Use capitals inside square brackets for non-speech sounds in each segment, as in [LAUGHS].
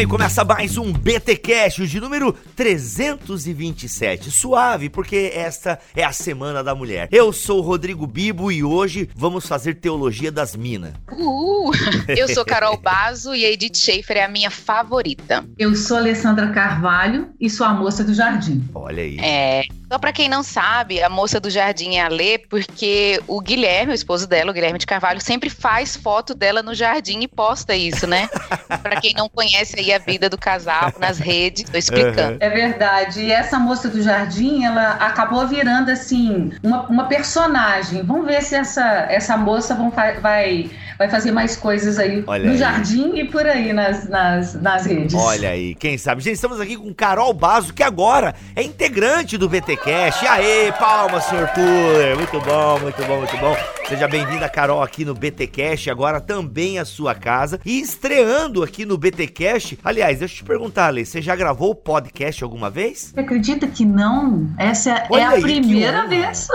Bem. Começa mais um BT Cash, de número 327. Suave, porque esta é a Semana da Mulher. Eu sou o Rodrigo Bibo e hoje vamos fazer teologia das minas. Uhul! Eu sou Carol [LAUGHS] Bazo e a Edith Schaefer é a minha favorita. Eu sou Alessandra Carvalho e sou a moça do jardim. Olha aí. É, só para quem não sabe, a moça do jardim é a Lê, porque o Guilherme, o esposo dela, o Guilherme de Carvalho, sempre faz foto dela no jardim e posta isso, né? [LAUGHS] para quem não conhece aí a vida do casal nas redes, tô explicando. É verdade. E essa moça do jardim, ela acabou virando assim uma, uma personagem. Vamos ver se essa, essa moça vão, vai vai fazer mais coisas aí Olha no aí. jardim e por aí nas, nas, nas redes. Olha aí, quem sabe. Gente, estamos aqui com Carol Bazo, que agora é integrante do BTcast. Aê, palmas, senhor Tuller. Muito bom, muito bom, muito bom. Seja bem-vinda, Carol, aqui no BTcast, agora também a sua casa. E estreando aqui no BTcast, aliás, deixa eu te perguntar, Lê, você já gravou o podcast alguma vez? Você acredita que não? Essa é Olha é a primeira vez.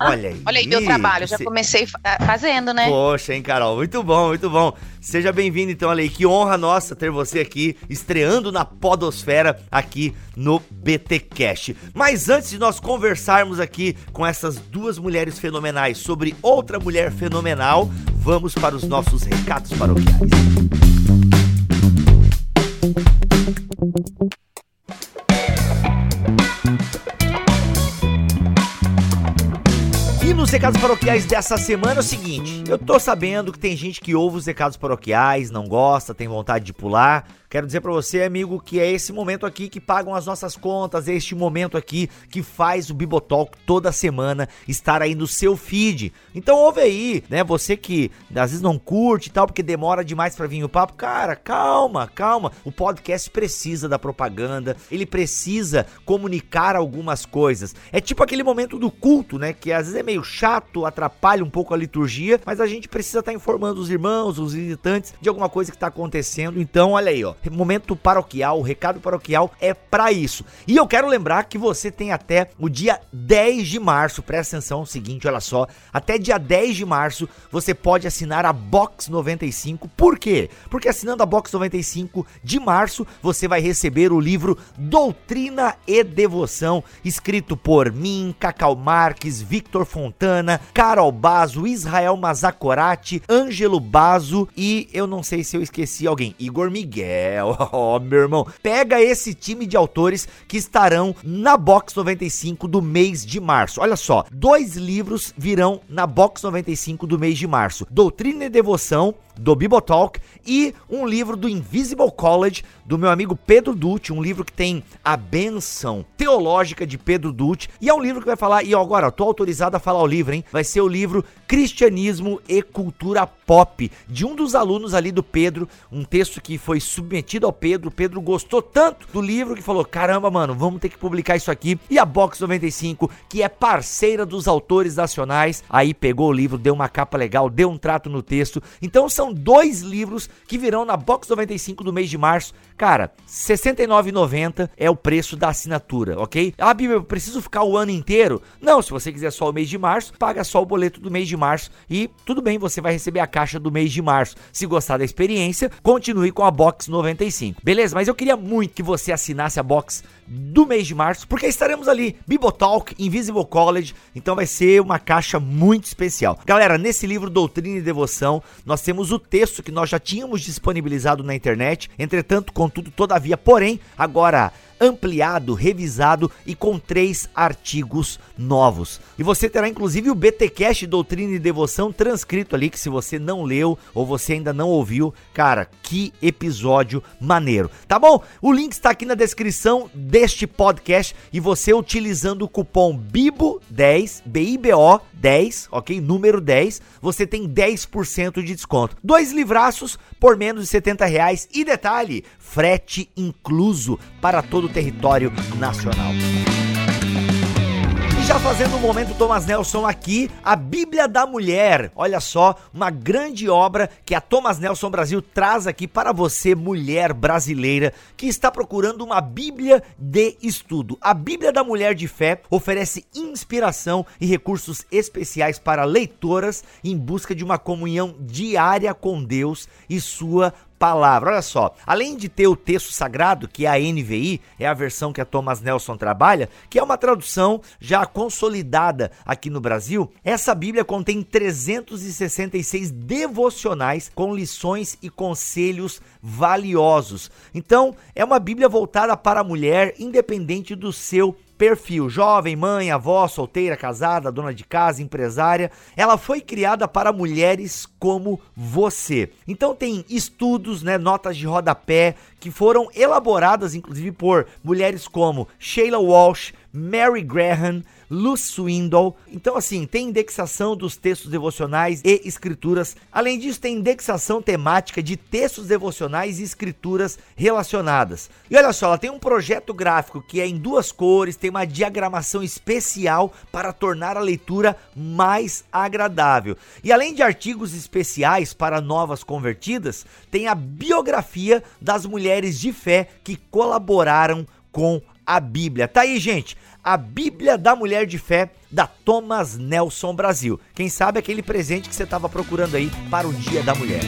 Olha aí. Olha aí, meu trabalho, já comecei fazendo, né? Poxa, hein, Carol? Carol. Muito bom, muito bom. Seja bem-vindo, então, Ale. Que honra nossa ter você aqui, estreando na Podosfera, aqui no BT Cash. Mas antes de nós conversarmos aqui com essas duas mulheres fenomenais sobre outra mulher fenomenal, vamos para os nossos recados paroquiais. Nos recados paroquiais dessa semana é o seguinte: eu tô sabendo que tem gente que ouve os recados paroquiais, não gosta, tem vontade de pular. Quero dizer para você, amigo, que é esse momento aqui que pagam as nossas contas, é este momento aqui que faz o Bibotalk toda semana estar aí no seu feed. Então ouve aí, né? Você que às vezes não curte e tal, porque demora demais para vir o papo, cara, calma, calma. O podcast precisa da propaganda, ele precisa comunicar algumas coisas. É tipo aquele momento do culto, né? Que às vezes é meio chato, atrapalha um pouco a liturgia, mas a gente precisa estar tá informando os irmãos, os visitantes de alguma coisa que está acontecendo. Então, olha aí, ó momento paroquial, o recado paroquial é para isso. E eu quero lembrar que você tem até o dia 10 de março, presta atenção, seguinte, olha só, até dia 10 de março você pode assinar a Box 95. Por quê? Porque assinando a Box 95 de março, você vai receber o livro Doutrina e Devoção, escrito por mim, Cacau Marques, Victor Fontana, Carol Bazo, Israel Mazacorati, Ângelo Bazo e eu não sei se eu esqueci alguém, Igor Miguel. É, [LAUGHS] ó, meu irmão, pega esse time de autores que estarão na Box 95 do mês de março. Olha só, dois livros virão na Box 95 do mês de março: Doutrina e Devoção do Bibotalk e um livro do Invisible College do meu amigo Pedro Dutti, um livro que tem a benção teológica de Pedro Dutti. E é um livro que vai falar, e agora, eu tô autorizado a falar o livro, hein? Vai ser o livro Cristianismo e Cultura Pop, de um dos alunos ali do Pedro, um texto que foi submetido ao Pedro, o Pedro gostou tanto do livro que falou, caramba, mano, vamos ter que publicar isso aqui, e a Box 95, que é parceira dos autores nacionais, aí pegou o livro, deu uma capa legal, deu um trato no texto, então são dois livros que virão na Box 95 do mês de março. Cara, R$ 69,90 é o preço da assinatura, ok? Ah, Bíblia, eu preciso ficar o ano inteiro? Não, se você quiser só o mês de março, paga só o boleto do mês de março e tudo bem, você vai receber a caixa do mês de março. Se gostar da experiência, continue com a Box 95. Beleza? Mas eu queria muito que você assinasse a Box do mês de março, porque estaremos ali, Bibotalk, Invisible College, então vai ser uma caixa muito especial. Galera, nesse livro Doutrina e Devoção, nós temos o texto que nós já tínhamos disponibilizado na internet, entretanto, contudo, todavia, porém, agora ampliado, revisado e com três artigos novos. E você terá inclusive o BTcast Doutrina e Devoção transcrito ali que se você não leu ou você ainda não ouviu, cara, que episódio maneiro. Tá bom? O link está aqui na descrição deste podcast e você utilizando o cupom BIBO10, B I B O 10, ok? Número 10, você tem 10% de desconto. Dois livraços por menos de 70 reais e detalhe, frete incluso para todo território nacional. já fazendo um momento Thomas Nelson aqui, a Bíblia da Mulher. Olha só, uma grande obra que a Thomas Nelson Brasil traz aqui para você, mulher brasileira, que está procurando uma Bíblia de estudo. A Bíblia da Mulher de Fé oferece inspiração e recursos especiais para leitoras em busca de uma comunhão diária com Deus e sua palavra. Olha só, além de ter o texto sagrado, que é a NVI, é a versão que a Thomas Nelson trabalha, que é uma tradução já consolidada aqui no Brasil, essa Bíblia contém 366 devocionais com lições e conselhos valiosos. Então, é uma Bíblia voltada para a mulher, independente do seu perfil jovem, mãe, avó, solteira, casada, dona de casa, empresária. Ela foi criada para mulheres como você. Então tem estudos, né, notas de rodapé que foram elaboradas inclusive por mulheres como Sheila Walsh, Mary Graham, Luce Swindle. Então, assim, tem indexação dos textos devocionais e escrituras. Além disso, tem indexação temática de textos devocionais e escrituras relacionadas. E olha só, ela tem um projeto gráfico que é em duas cores, tem uma diagramação especial para tornar a leitura mais agradável. E além de artigos especiais para novas convertidas, tem a biografia das mulheres de fé que colaboraram com a Bíblia. Tá aí, gente. A Bíblia da Mulher de Fé da Thomas Nelson Brasil. Quem sabe aquele presente que você estava procurando aí para o Dia da Mulher.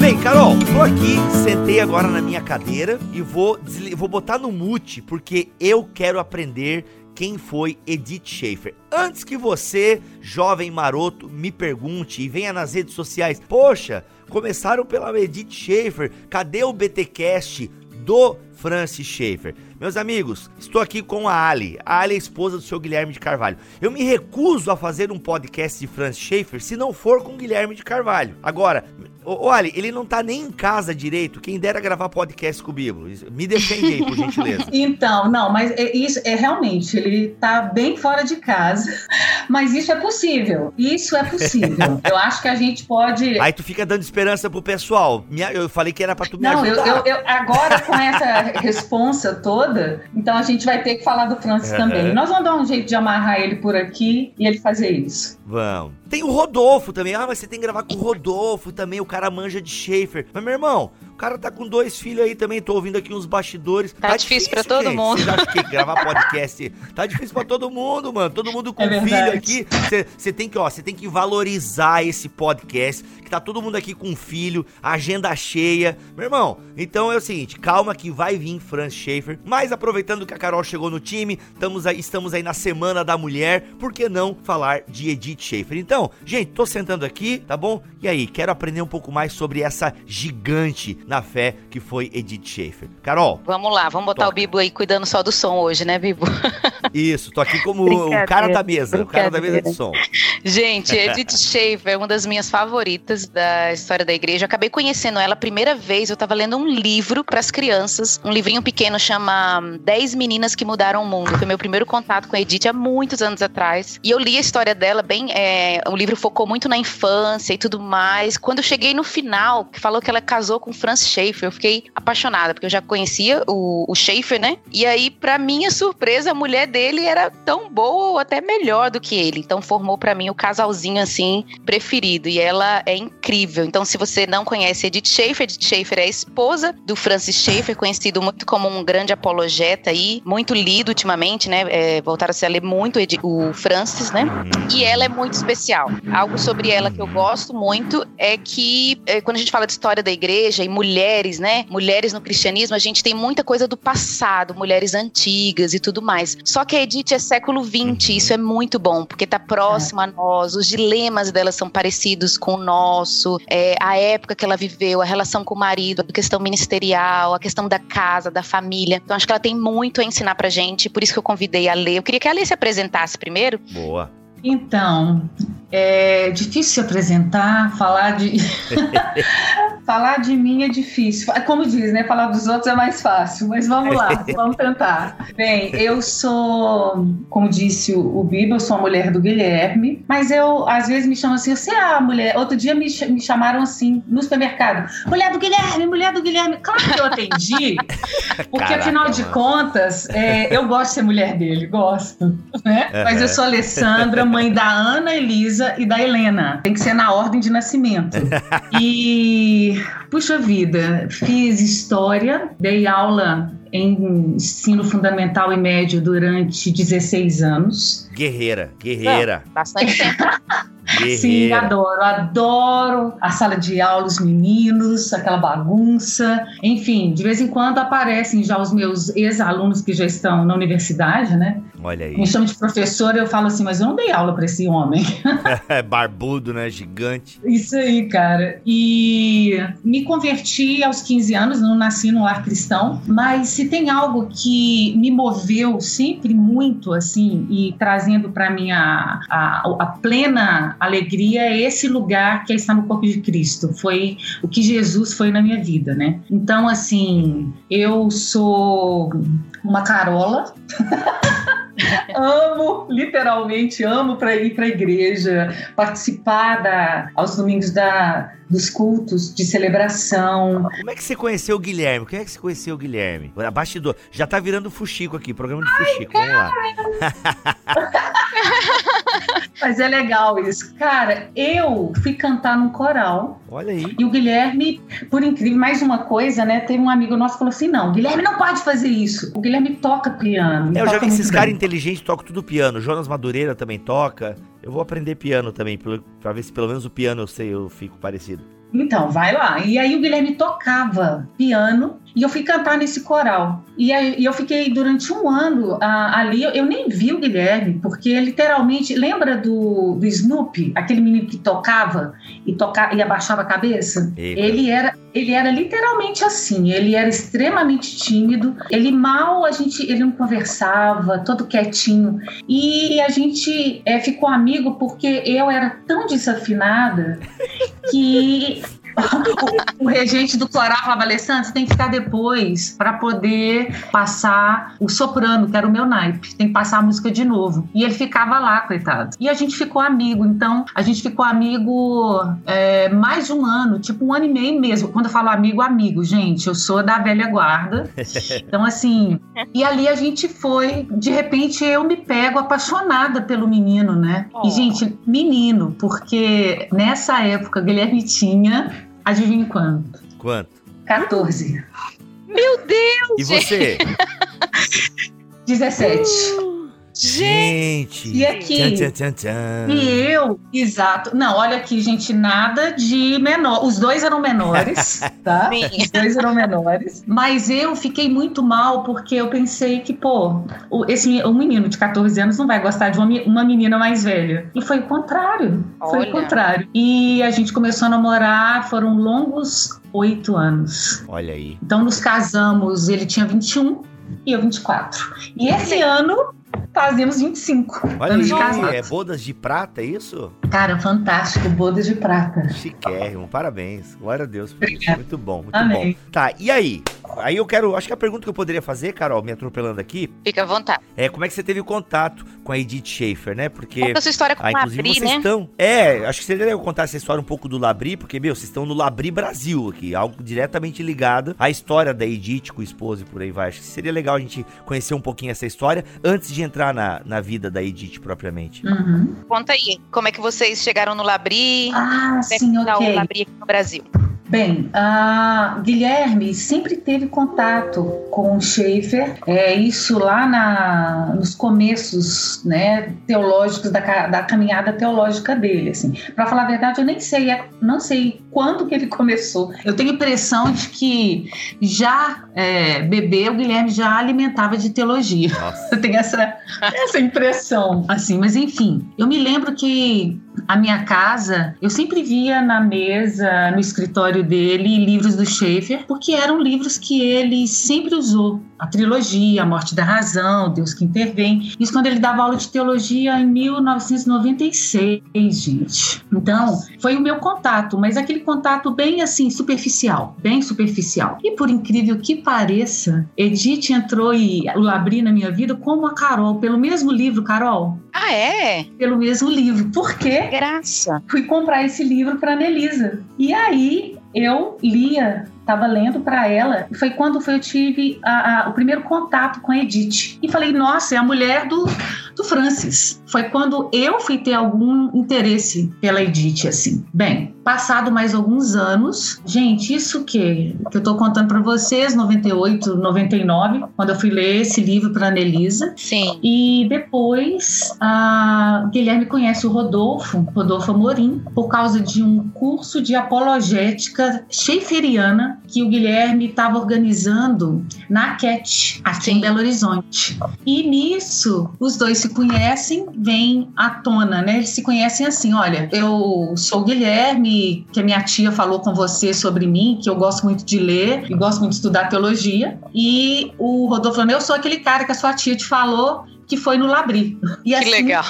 Bem, Carol, tô aqui, sentei agora na minha cadeira e vou, vou botar no mute porque eu quero aprender quem foi Edith Schaefer. Antes que você, jovem maroto, me pergunte e venha nas redes sociais, poxa, começaram pela Edith Schaefer, cadê o BTcast do Francis Schaefer? Meus amigos, estou aqui com a Ali. A Ali é esposa do seu Guilherme de Carvalho. Eu me recuso a fazer um podcast de Francis Schaefer se não for com Guilherme de Carvalho. Agora, Olha, ele não tá nem em casa direito. Quem dera gravar podcast com o Bibo. Me defende aí, por gentileza. [LAUGHS] então, não, mas é, isso é realmente, ele tá bem fora de casa. [LAUGHS] Mas isso é possível. Isso é possível. [LAUGHS] eu acho que a gente pode. Aí tu fica dando esperança pro pessoal. Eu falei que era pra tu me não, ajudar. Não, eu, eu, agora com essa responsa toda, então a gente vai ter que falar do Francis uhum. também. Nós vamos dar um jeito de amarrar ele por aqui e ele fazer isso. Vamos. Tem o Rodolfo também. Ah, mas você tem que gravar com o Rodolfo também. O cara manja de Schaefer. Mas, meu irmão, o cara tá com dois filhos aí também, tô ouvindo aqui uns bastidores. Tá, tá difícil, difícil pra todo gente. mundo. Você acha que gravar podcast tá difícil pra todo mundo, mano. Todo mundo com é filho aqui. Você tem que, ó, você tem que valorizar esse podcast, que tá todo mundo aqui com filho, agenda cheia. Meu irmão, então é o seguinte, calma que vai vir Franz Schaefer. Mas aproveitando que a Carol chegou no time, estamos aí, estamos aí na Semana da Mulher, por que não falar de Edith Schaefer? Então, gente, tô sentando aqui, tá bom? E aí, quero aprender um pouco mais sobre essa gigante na fé que foi Edith Schaefer. Carol. Vamos lá, vamos botar toca. o Bibo aí cuidando só do som hoje, né, Bibo? [LAUGHS] Isso, tô aqui como o cara da mesa, o cara da mesa de som. Gente, Edith [LAUGHS] Schaefer é uma das minhas favoritas da história da igreja. Eu acabei conhecendo ela a primeira vez, eu tava lendo um livro para as crianças, um livrinho pequeno chama 10 Meninas que Mudaram o Mundo. Foi meu primeiro contato com a Edith há muitos anos atrás. E eu li a história dela bem, é, o livro focou muito na infância e tudo mais. Quando eu cheguei no final, que falou que ela casou com Schaefer, eu fiquei apaixonada, porque eu já conhecia o, o Schaefer, né? E aí, para minha surpresa, a mulher dele era tão boa ou até melhor do que ele. Então formou para mim o casalzinho assim preferido. E ela é incrível. Então, se você não conhece Edith Schaefer, Edith Schaefer é a esposa do Francis Schaefer, conhecido muito como um grande apologeta aí, muito lido ultimamente, né? É, voltaram-se a ler muito o Francis, né? E ela é muito especial. Algo sobre ela que eu gosto muito é que é, quando a gente fala de história da igreja e mulheres, né? Mulheres no cristianismo, a gente tem muita coisa do passado, mulheres antigas e tudo mais. Só que a Edith é século XX, isso é muito bom, porque tá próxima a nós, os dilemas dela são parecidos com o nosso, é, a época que ela viveu, a relação com o marido, a questão ministerial, a questão da casa, da família. Então acho que ela tem muito a ensinar pra gente, por isso que eu convidei a ler. Eu queria que a Lê se apresentasse primeiro. Boa. Então, é difícil se apresentar, falar de. [LAUGHS] falar de mim é difícil. Como diz, né? Falar dos outros é mais fácil, mas vamos lá, [LAUGHS] vamos tentar. Bem, eu sou, como disse o, Biba, eu sou a mulher do Guilherme, mas eu, às vezes, me chamam assim, você é a mulher. Outro dia me, me chamaram assim, no supermercado: mulher do Guilherme, mulher do Guilherme. Claro que eu atendi, [LAUGHS] porque Caraca, afinal de mano. contas, é, eu gosto de ser mulher dele, gosto, né? Mas eu sou Alessandra, mãe da Ana Elisa e da Helena. Tem que ser na ordem de nascimento. [LAUGHS] E, puxa vida, fiz história, dei aula em ensino fundamental e médio durante 16 anos. Guerreira, guerreira. É, bastante [LAUGHS] tempo. Guerreira. Sim, adoro, adoro a sala de aula, os meninos, aquela bagunça. Enfim, de vez em quando aparecem já os meus ex-alunos que já estão na universidade, né? Olha aí. Me chamam de professora, eu falo assim, mas eu não dei aula para esse homem. [LAUGHS] [LAUGHS] Barbudo, né? Gigante. Isso aí, cara. E me converti aos 15 anos, não nasci no lar cristão, mas se tem algo que me moveu sempre muito, assim, e trazendo para mim a, a, a plena alegria, é esse lugar que é estar no corpo de Cristo. Foi o que Jesus foi na minha vida, né? Então, assim, eu sou uma carola. [LAUGHS] amo, literalmente amo para ir para a igreja, participar da, aos domingos da, dos cultos de celebração. Como é que você conheceu o Guilherme? Como é que você conheceu o Guilherme? Bastidor. Já tá virando fuxico aqui, programa de fuxico. Vamos lá. [LAUGHS] Mas é legal isso. Cara, eu fui cantar num coral. Olha aí. E o Guilherme, por incrível, mais uma coisa, né? Teve um amigo nosso que falou assim: não, Guilherme não pode fazer isso. O Guilherme toca piano. É, eu já vi esses caras inteligentes tocam tudo piano. Jonas Madureira também toca. Eu vou aprender piano também, pra ver se pelo menos o piano eu sei, eu fico parecido. Então, vai lá. E aí o Guilherme tocava piano e eu fui cantar nesse coral. E aí eu fiquei durante um ano ah, ali, eu nem vi o Guilherme, porque literalmente, lembra do, do Snoopy, aquele menino que tocava e, tocava, e abaixava a cabeça? Eita. Ele era ele era literalmente assim, ele era extremamente tímido, ele mal a gente, ele não conversava, todo quietinho. E a gente é, ficou amigo porque eu era tão desafinada [LAUGHS] que o, [LAUGHS] o, regente do coral falava, Alessandro, você tem que ficar depois para poder passar o soprano, que era o meu naipe. Tem que passar a música de novo. E ele ficava lá, coitado. E a gente ficou amigo. Então, a gente ficou amigo é, mais de um ano, tipo um ano e meio mesmo. Quando eu falo amigo, amigo, gente, eu sou da velha guarda. [LAUGHS] Então, assim, e ali a gente foi, de repente eu me pego apaixonada pelo menino, né? Oh. E, gente, menino, porque nessa época Guilherme tinha Adivinha quanto? Quanto? 14. Meu Deus! E você? 17. Gente! E aqui? Tchan, tchan, tchan. E eu, exato. Não, olha aqui, gente, nada de menor. Os dois eram menores, [LAUGHS] tá? Sim. Os dois eram menores. Mas eu fiquei muito mal porque eu pensei que, pô, esse um menino de 14 anos não vai gostar de uma, uma menina mais velha. E foi o contrário. Foi olha. o contrário. E a gente começou a namorar, foram longos oito anos. Olha aí. Então nos casamos, ele tinha 21 e eu 24. E esse ano fazemos 25 Olha anos aí, é bodas de prata, é isso? Cara, fantástico, bodas de prata. Chiquérrimo, parabéns. Glória a Deus. Muito bom, muito Amém. bom. Tá, e aí? Aí eu quero, acho que a pergunta que eu poderia fazer, Carol, me atropelando aqui. Fica à vontade. É como é que você teve contato com a Edith Schaefer, né? Porque. Conta a sua história com ah, o Labri, vocês né? estão. É, acho que seria legal contar essa história um pouco do Labri, porque, meu, vocês estão no Labri Brasil aqui, algo diretamente ligado à história da Edith com o esposo e por aí vai. Acho que seria legal a gente conhecer um pouquinho essa história antes de entrar na, na vida da Edith propriamente. Uhum. Conta aí, como é que vocês chegaram no Labri? Ah, é sim, ok. o Labri aqui no Brasil? Bem, a Guilherme sempre teve contato com Schaefer, é isso lá na, nos começos, né, teológicos da, da caminhada teológica dele, assim. Para falar a verdade, eu nem sei, é, não sei quando que ele começou. Eu tenho a impressão de que já é, bebê o Guilherme já alimentava de teologia. Nossa. Eu tenho essa essa impressão, assim. Mas enfim, eu me lembro que a minha casa, eu sempre via na mesa, no escritório dele, livros do Schaefer, porque eram livros que ele sempre usou a trilogia, A Morte da Razão, Deus que Intervém. Isso quando ele dava aula de teologia em 1996, gente. Então, foi o meu contato, mas aquele contato bem assim, superficial, bem superficial. E por incrível que pareça, Edith entrou e o Labri na minha vida como a Carol, pelo mesmo livro, Carol. Ah, é? Pelo mesmo livro. Por quê? Graça. Fui comprar esse livro para Nelisa. E aí eu lia estava lendo para ela. E foi quando foi, eu tive a, a, o primeiro contato com a Edith. E falei, nossa, é a mulher do, do Francis. Foi quando eu fui ter algum interesse pela Edith, assim. Bem, passado mais alguns anos, gente, isso que, que eu tô contando para vocês, 98, 99, quando eu fui ler esse livro para Anelisa. Sim. E depois, a Guilherme conhece o Rodolfo, Rodolfo Amorim, por causa de um curso de apologética schaefferiana que o Guilherme estava organizando na CAT, aqui Sim. em Belo Horizonte. E nisso, os dois se conhecem, vem à tona, né? Eles se conhecem assim: olha, eu sou o Guilherme, que a minha tia falou com você sobre mim, que eu gosto muito de ler e gosto muito de estudar teologia. E o Rodolfo falou: eu sou aquele cara que a sua tia te falou que foi no Labri. E que assim, legal.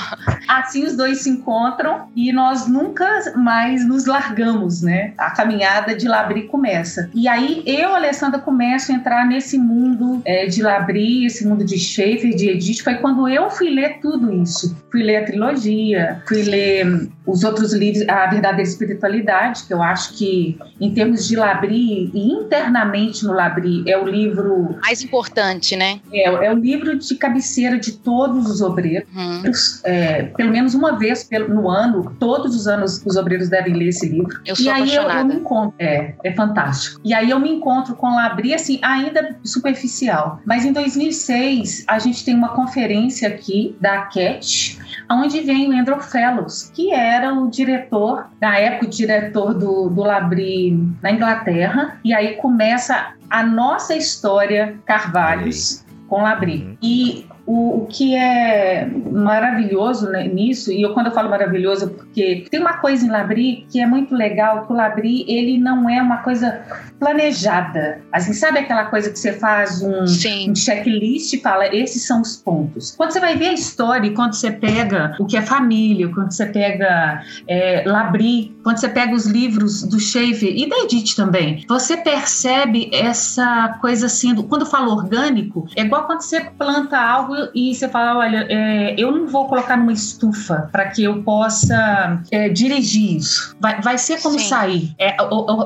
Assim os dois se encontram e nós nunca mais nos largamos, né? A caminhada de Labri começa. E aí eu, Alessandra, começo a entrar nesse mundo é, de Labri, esse mundo de Schaefer, de Edith. Foi quando eu fui ler tudo isso. Fui ler a trilogia, fui ler os outros livros, A Verdadeira Espiritualidade, que eu acho que, em termos de Labri e internamente no Labri, é o livro. Mais importante, né? É, é o livro de cabeceira de todos os obreiros. Uhum. É, pelo menos uma vez no ano, todos os anos os obreiros devem ler esse livro. Eu sou e aí apaixonada. Eu, eu me encontro, é, é fantástico. E aí eu me encontro com Labri, assim, ainda superficial. Mas em 2006, a gente tem uma conferência aqui da CAT, onde vem o Andrew Fellows, que era o diretor, na época o diretor do, do Labri na Inglaterra, e aí começa a nossa história Carvalhos com Labri. Uhum. E o, o que é maravilhoso né, nisso, e eu, quando eu falo maravilhoso, porque tem uma coisa em Labri que é muito legal, que o Labri, ele não é uma coisa planejada. Assim, sabe aquela coisa que você faz um, um checklist e fala, esses são os pontos. Quando você vai ver a história, quando você pega o que é família, quando você pega é, Labri, quando você pega os livros do Schaefer e da Edith também, você percebe essa coisa assim, quando eu falo orgânico, é igual quando você planta algo e você fala, olha, é, eu não vou colocar numa estufa para que eu possa é, dirigir isso. Vai, vai ser como Sim. sair. É,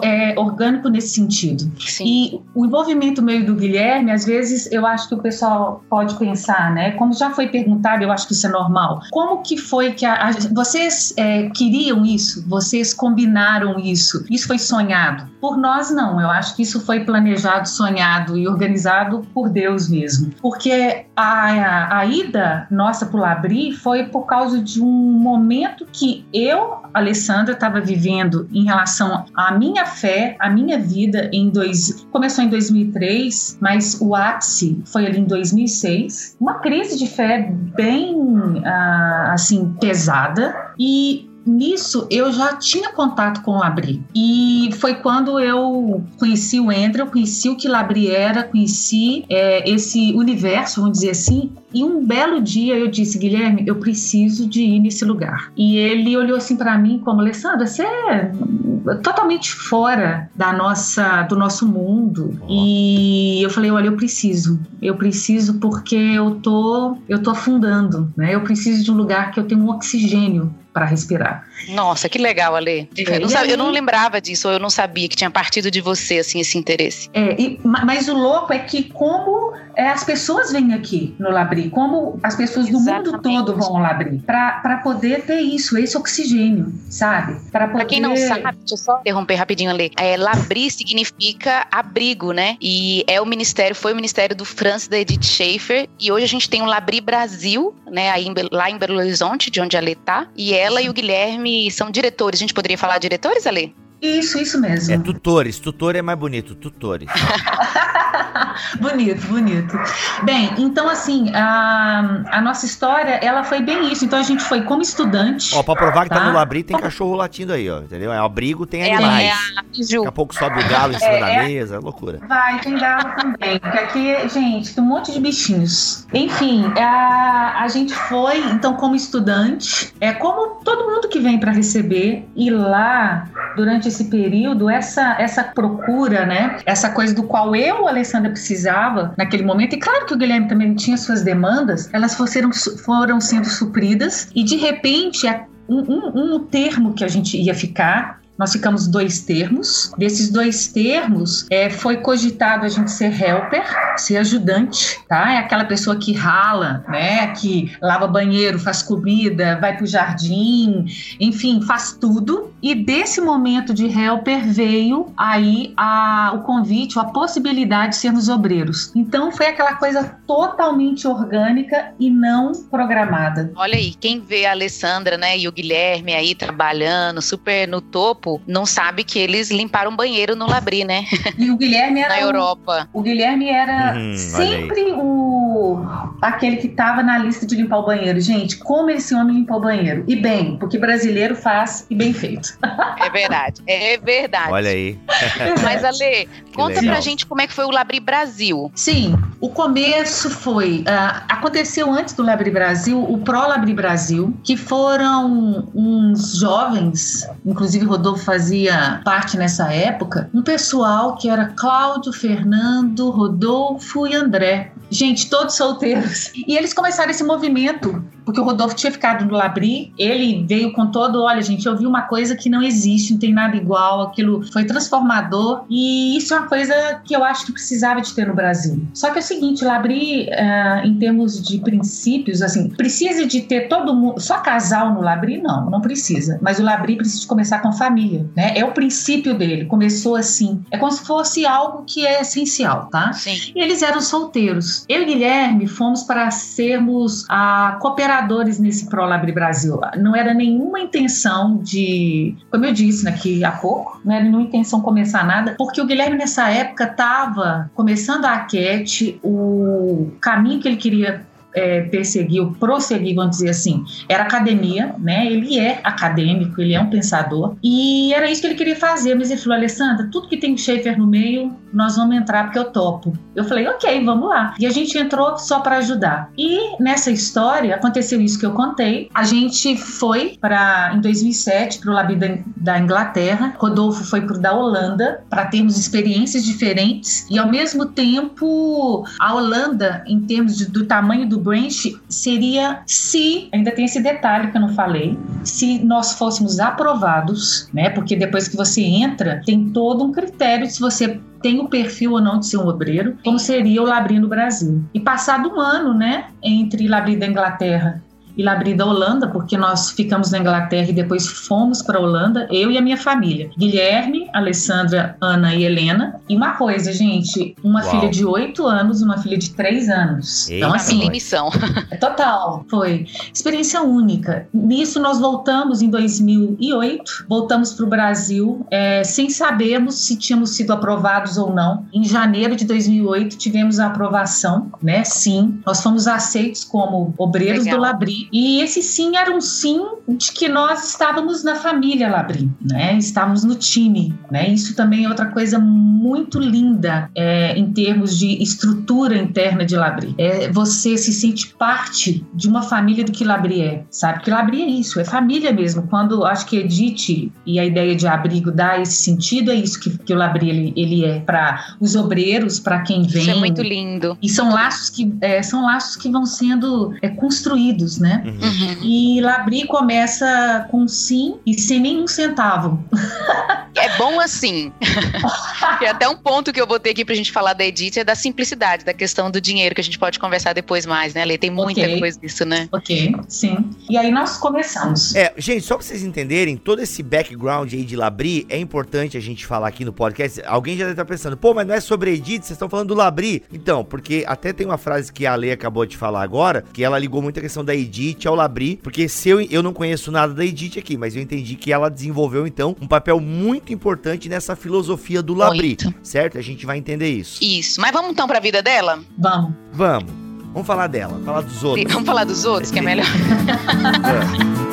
é, orgânico nesse sentido. Sim. E o envolvimento meio do Guilherme, às vezes eu acho que o pessoal pode pensar, né? Como já foi perguntado, eu acho que isso é normal. Como que foi que a, a, vocês é, queriam isso? Vocês combinaram isso? Isso foi sonhado? Por nós, não. Eu acho que isso foi planejado, sonhado e organizado por Deus mesmo. Porque a a, a ida nossa para o Labri foi por causa de um momento que eu, Alessandra, estava vivendo em relação à minha fé, à minha vida em dois. Começou em 2003, mas o ápice foi ali em 2006. Uma crise de fé bem uh, assim pesada e nisso eu já tinha contato com o Labri. E foi quando eu conheci o Andrew, conheci o que Labri era, conheci é, esse universo, vamos dizer assim. E um belo dia eu disse, Guilherme, eu preciso de ir nesse lugar. E ele olhou assim para mim como, Alessandra, você é totalmente fora da nossa, do nosso mundo. E eu falei, olha, eu preciso. Eu preciso porque eu tô, eu tô afundando, né? Eu preciso de um lugar que eu tenha um oxigênio para respirar. Nossa, que legal, Ale. É, eu, não sabia, aí, eu, não lembrava disso, ou eu não sabia que tinha partido de você, assim, esse interesse. É, e, mas o louco é que como é, as pessoas vêm aqui no Labri, como as pessoas Exatamente. do mundo todo vão ao Labri, para poder ter isso, esse oxigênio, sabe? Para poder... quem não sabe, deixa eu só interromper rapidinho, Ale. É, Labri significa abrigo, né? E é o ministério, foi o ministério do Francis da Edith Schaefer, e hoje a gente tem o Labri Brasil, né, aí lá em Belo Horizonte, de onde a Ale tá, e ela e o Guilherme são diretores. A gente poderia falar diretores, Ale? Isso, isso mesmo. É tutores, tutor é mais bonito, tutores. [LAUGHS] bonito, bonito. Bem, então assim, a, a nossa história, ela foi bem isso. Então a gente foi como estudante. Ó, pra provar que tá, tá no Labri, tem cachorro latindo aí, ó, entendeu? É abrigo, tem é, animais. É a Daqui a pouco sobe o galo em cima é, da é. mesa, é loucura. Vai, tem galo também, porque aqui, gente, tem um monte de bichinhos. Enfim, a, a gente foi, então, como estudante, é como todo mundo que vem para receber, e lá, durante esse período, essa, essa procura, né, essa coisa do qual eu, Alessandra, precisava naquele momento, e claro que o Guilherme também tinha suas demandas, elas foram, foram sendo supridas, e de repente, um, um, um termo que a gente ia ficar nós ficamos dois termos. Desses dois termos, é, foi cogitado a gente ser helper, ser ajudante, tá? É aquela pessoa que rala, né? Que lava banheiro, faz comida, vai pro jardim, enfim, faz tudo. E desse momento de helper veio aí a, o convite, a possibilidade de sermos obreiros. Então foi aquela coisa totalmente orgânica e não programada. Olha aí, quem vê a Alessandra, né, e o Guilherme aí trabalhando super no topo, não sabe que eles limparam banheiro no Labri, né? E o Guilherme [LAUGHS] era. na Europa. O, o Guilherme era hum, sempre o. aquele que tava na lista de limpar o banheiro. Gente, como esse homem limpou o banheiro? E bem, porque brasileiro faz e bem feito. É verdade, é verdade. Olha aí. Mas, Ale, conta legal. pra gente como é que foi o Labri Brasil. Sim, o começo foi. Uh, aconteceu antes do Labri Brasil, o Pro Labri Brasil, que foram uns jovens, inclusive Rodolfo fazia parte nessa época, um pessoal que era Cláudio, Fernando, Rodolfo e André. Gente, todos solteiros. E eles começaram esse movimento, porque o Rodolfo tinha ficado no Labri, ele veio com todo, olha, gente, eu vi uma coisa que não existe, não tem nada igual, aquilo foi transformador, e isso é uma coisa que eu acho que precisava de ter no Brasil. Só que é o seguinte, Labri, uh, em termos de princípios, assim, precisa de ter todo mundo, só casal no Labri? Não, não precisa. Mas o Labri precisa começar com família, né? É o princípio dele, começou assim. É como se fosse algo que é essencial, tá? Sim. E eles eram solteiros. Eu e Guilherme fomos para sermos a, ah, cooperadores nesse ProLab Brasil. Não era nenhuma intenção de, como eu disse aqui há pouco, não era nenhuma intenção começar nada, porque o Guilherme nessa época estava começando a Aquete, o caminho que ele queria é, perseguiu, prosseguir, vamos dizer assim, era academia, né? Ele é acadêmico, ele é um pensador, e era isso que ele queria fazer. Mas ele falou, Alessandra, tudo que tem Schaefer no meio, nós vamos entrar porque eu topo. Eu falei, ok, vamos lá. E a gente entrou só para ajudar. E nessa história, aconteceu isso que eu contei. A gente foi para, em 2007, para o Lab da, da Inglaterra. Rodolfo foi para o da Holanda, para termos experiências diferentes. E ao mesmo tempo, a Holanda, em termos de, do tamanho do branch seria se, ainda tem esse detalhe que eu não falei, se nós fôssemos aprovados, né? Porque depois que você entra, tem todo um critério se você tem o perfil ou não de ser um obreiro, como seria o Labri no Brasil. E passado um ano, né, entre Labri da Inglaterra e Labri da Holanda, porque nós ficamos na Inglaterra e depois fomos para a Holanda, eu e a minha família. Guilherme, Alessandra, Ana e Helena. E uma coisa, gente, uma Uau. filha de oito anos e uma filha de três anos. Eita então, assim. Missão. É total. Foi. Experiência única. Nisso nós voltamos em 2008, voltamos para o Brasil é, sem sabermos se tínhamos sido aprovados ou não. Em janeiro de 2008 tivemos a aprovação, né? Sim. Nós fomos aceitos como obreiros Legal. do Labri e esse sim era um sim de que nós estávamos na família Labri, né? Estávamos no time, né? Isso também é outra coisa muito linda é, em termos de estrutura interna de Labri. É, você se sente parte de uma família do que Labri é, sabe? Que Labri é isso, é família mesmo. Quando acho que Edith e a ideia de abrigo dá esse sentido, é isso que, que o Labri ele, ele é para os obreiros, para quem vem. Isso é muito lindo. E são laços que é, são laços que vão sendo é, construídos, né? Uhum. E Labri começa com sim e sem nenhum centavo. É bom assim. [LAUGHS] e até um ponto que eu botei aqui pra gente falar da Edith é da simplicidade, da questão do dinheiro, que a gente pode conversar depois mais, né, Lê? Tem muita okay. coisa disso, né? Ok, sim. E aí nós começamos. É, gente, só pra vocês entenderem, todo esse background aí de Labri é importante a gente falar aqui no podcast. Alguém já deve estar pensando, pô, mas não é sobre Edith, vocês estão falando do Labri. Então, porque até tem uma frase que a Lê acabou de falar agora, que ela ligou muito a questão da Edith Edith, ao Labri, porque se eu, eu não conheço nada da Edith aqui, mas eu entendi que ela desenvolveu, então, um papel muito importante nessa filosofia do Labri, muito. certo? A gente vai entender isso. Isso. Mas vamos então pra vida dela? Vamos. Vamos. Vamos falar dela, falar dos outros. Vamos falar dos outros, que é melhor. [LAUGHS] é.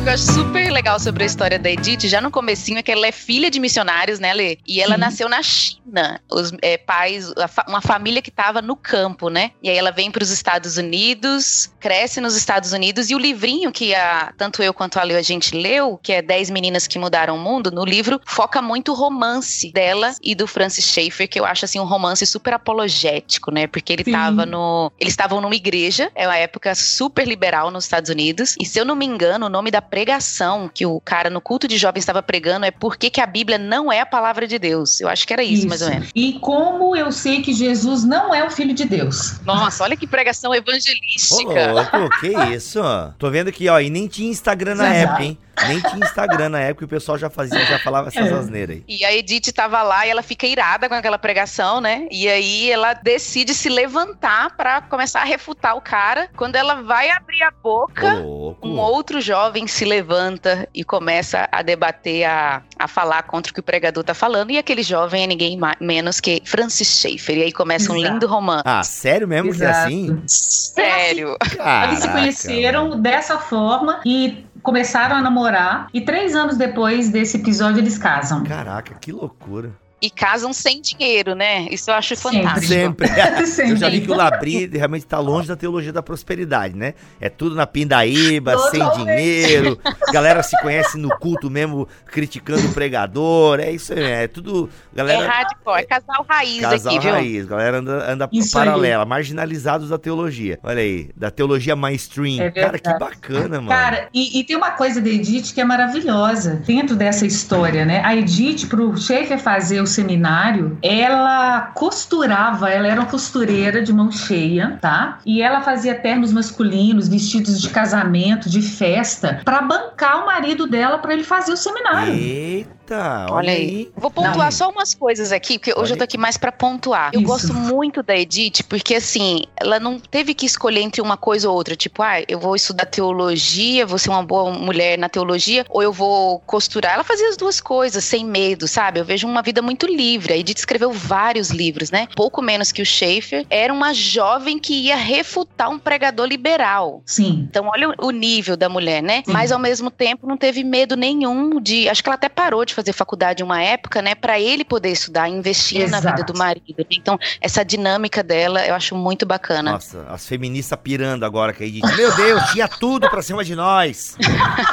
Que eu acho super legal sobre a história da Edith, já no comecinho, é que ela é filha de missionários, né, Lê? E ela Sim. nasceu na China. Os é, pais, uma família que estava no campo, né? E aí ela vem para os Estados Unidos, cresce nos Estados Unidos, e o livrinho que a, tanto eu quanto a Lê a gente leu, que é 10 Meninas que Mudaram o Mundo, no livro foca muito o romance dela e do Francis Schaeffer, que eu acho assim um romance super apologético, né? Porque ele Sim. tava no. Eles estavam numa igreja, é uma época super liberal nos Estados Unidos. E se eu não me engano, o nome da pregação que o cara no culto de jovens estava pregando é por que a Bíblia não é a palavra de Deus. Eu acho que era isso, isso, mais ou menos. E como eu sei que Jesus não é o filho de Deus. Nossa, olha que pregação evangelística. Ô, louco, que isso? Tô vendo aqui, ó, e nem tinha Instagram na época, hein? Nem tinha Instagram na época e o pessoal já fazia, já falava essas é. asneiras aí. E a Edith tava lá e ela fica irada com aquela pregação, né? E aí ela decide se levantar para começar a refutar o cara. Quando ela vai abrir a boca, um outro jovem se levanta e começa a debater, a, a falar contra o que o pregador tá falando. E aquele jovem é ninguém menos que Francis Schaeffer. E aí começa Exato. um lindo romance. Ah, sério mesmo Exato. que é assim? Sério. Caraca, Eles se conheceram dessa forma e começaram a namorar e três anos depois desse episódio eles casam. Caraca, que loucura e casam sem dinheiro, né? Isso eu acho fantástico. Sempre. [LAUGHS] Sempre. eu já vi que o Labri realmente está longe da teologia da prosperidade, né? É tudo na pindaíba, sem dinheiro. Galera se conhece no culto mesmo, criticando o pregador. É isso aí, é tudo. Galera, é hardcore, é casal raiz casal aqui, raiz. viu? Galera anda, anda paralela, aí. marginalizados da teologia. Olha aí, da teologia mainstream. É Cara, que bacana, mano. Cara, e, e, tem uma coisa da Edith que é maravilhosa dentro dessa história, né? A Edith, pro Schaefer fazer o seminário, ela costurava, ela era uma costureira de mão cheia, tá? E ela fazia ternos masculinos, vestidos de casamento, de festa, para bancar o marido dela para ele fazer o seminário. Eita! Eita, olha, olha aí. aí. Vou pontuar não. só umas coisas aqui, porque olha. hoje eu tô aqui mais para pontuar. Eu Isso. gosto muito da Edith, porque assim, ela não teve que escolher entre uma coisa ou outra. Tipo, ah, eu vou estudar teologia, vou ser uma boa mulher na teologia, ou eu vou costurar. Ela fazia as duas coisas, sem medo, sabe? Eu vejo uma vida muito livre. A Edith escreveu vários livros, né? Pouco menos que o Schaefer. Era uma jovem que ia refutar um pregador liberal. Sim. Então, olha o nível da mulher, né? Sim. Mas ao mesmo tempo não teve medo nenhum de. Acho que ela até parou de fazer faculdade uma época, né, para ele poder estudar, investir Exato. na vida do marido. Então, essa dinâmica dela eu acho muito bacana. Nossa, as feministas pirando agora que aí diz, meu Deus, tinha tudo pra cima de nós.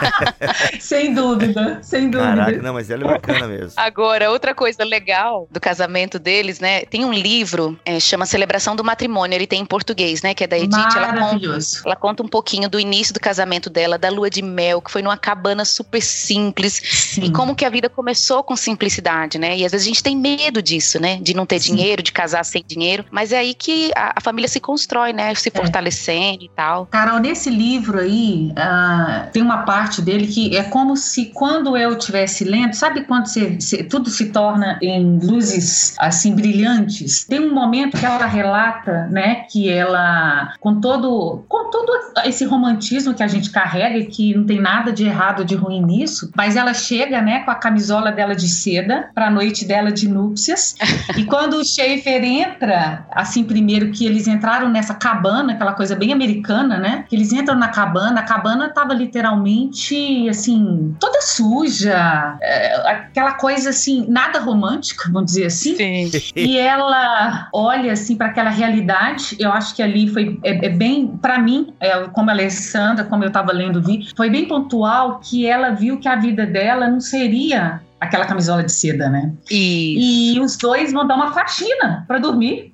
[LAUGHS] sem dúvida, sem dúvida. Caraca, não, mas ela é bacana mesmo. Agora, outra coisa legal do casamento deles, né, tem um livro, é, chama Celebração do Matrimônio, ele tem em português, né, que é da Edith. Maravilhoso. Ela conta, ela conta um pouquinho do início do casamento dela, da lua de mel, que foi numa cabana super simples, Sim. e como que a vida começou começou com simplicidade, né? E às vezes a gente tem medo disso, né? De não ter Sim. dinheiro, de casar sem dinheiro. Mas é aí que a, a família se constrói, né? Se é. fortalecendo e tal. Carol, nesse livro aí, uh, tem uma parte dele que é como se quando eu estivesse lendo, sabe quando você, você, tudo se torna em luzes assim brilhantes? Tem um momento que ela relata, né? Que ela, com todo, com todo esse romantismo que a gente carrega, que não tem nada de errado, de ruim nisso, mas ela chega, né? Com a camisola dela de seda para a noite dela de núpcias. e quando o Schaefer entra, assim, primeiro que eles entraram nessa cabana, aquela coisa bem americana, né? Que eles entram na cabana, a cabana tava literalmente, assim, toda suja, é, aquela coisa assim, nada romântica, vamos dizer assim. Sim. E ela olha assim para aquela realidade. Eu acho que ali foi é, é bem, para mim, é, como a Alessandra, como eu estava lendo vi, foi bem pontual que ela viu que a vida dela não seria Ana aquela camisola de seda, né? Isso. E os dois vão dar uma faxina para dormir.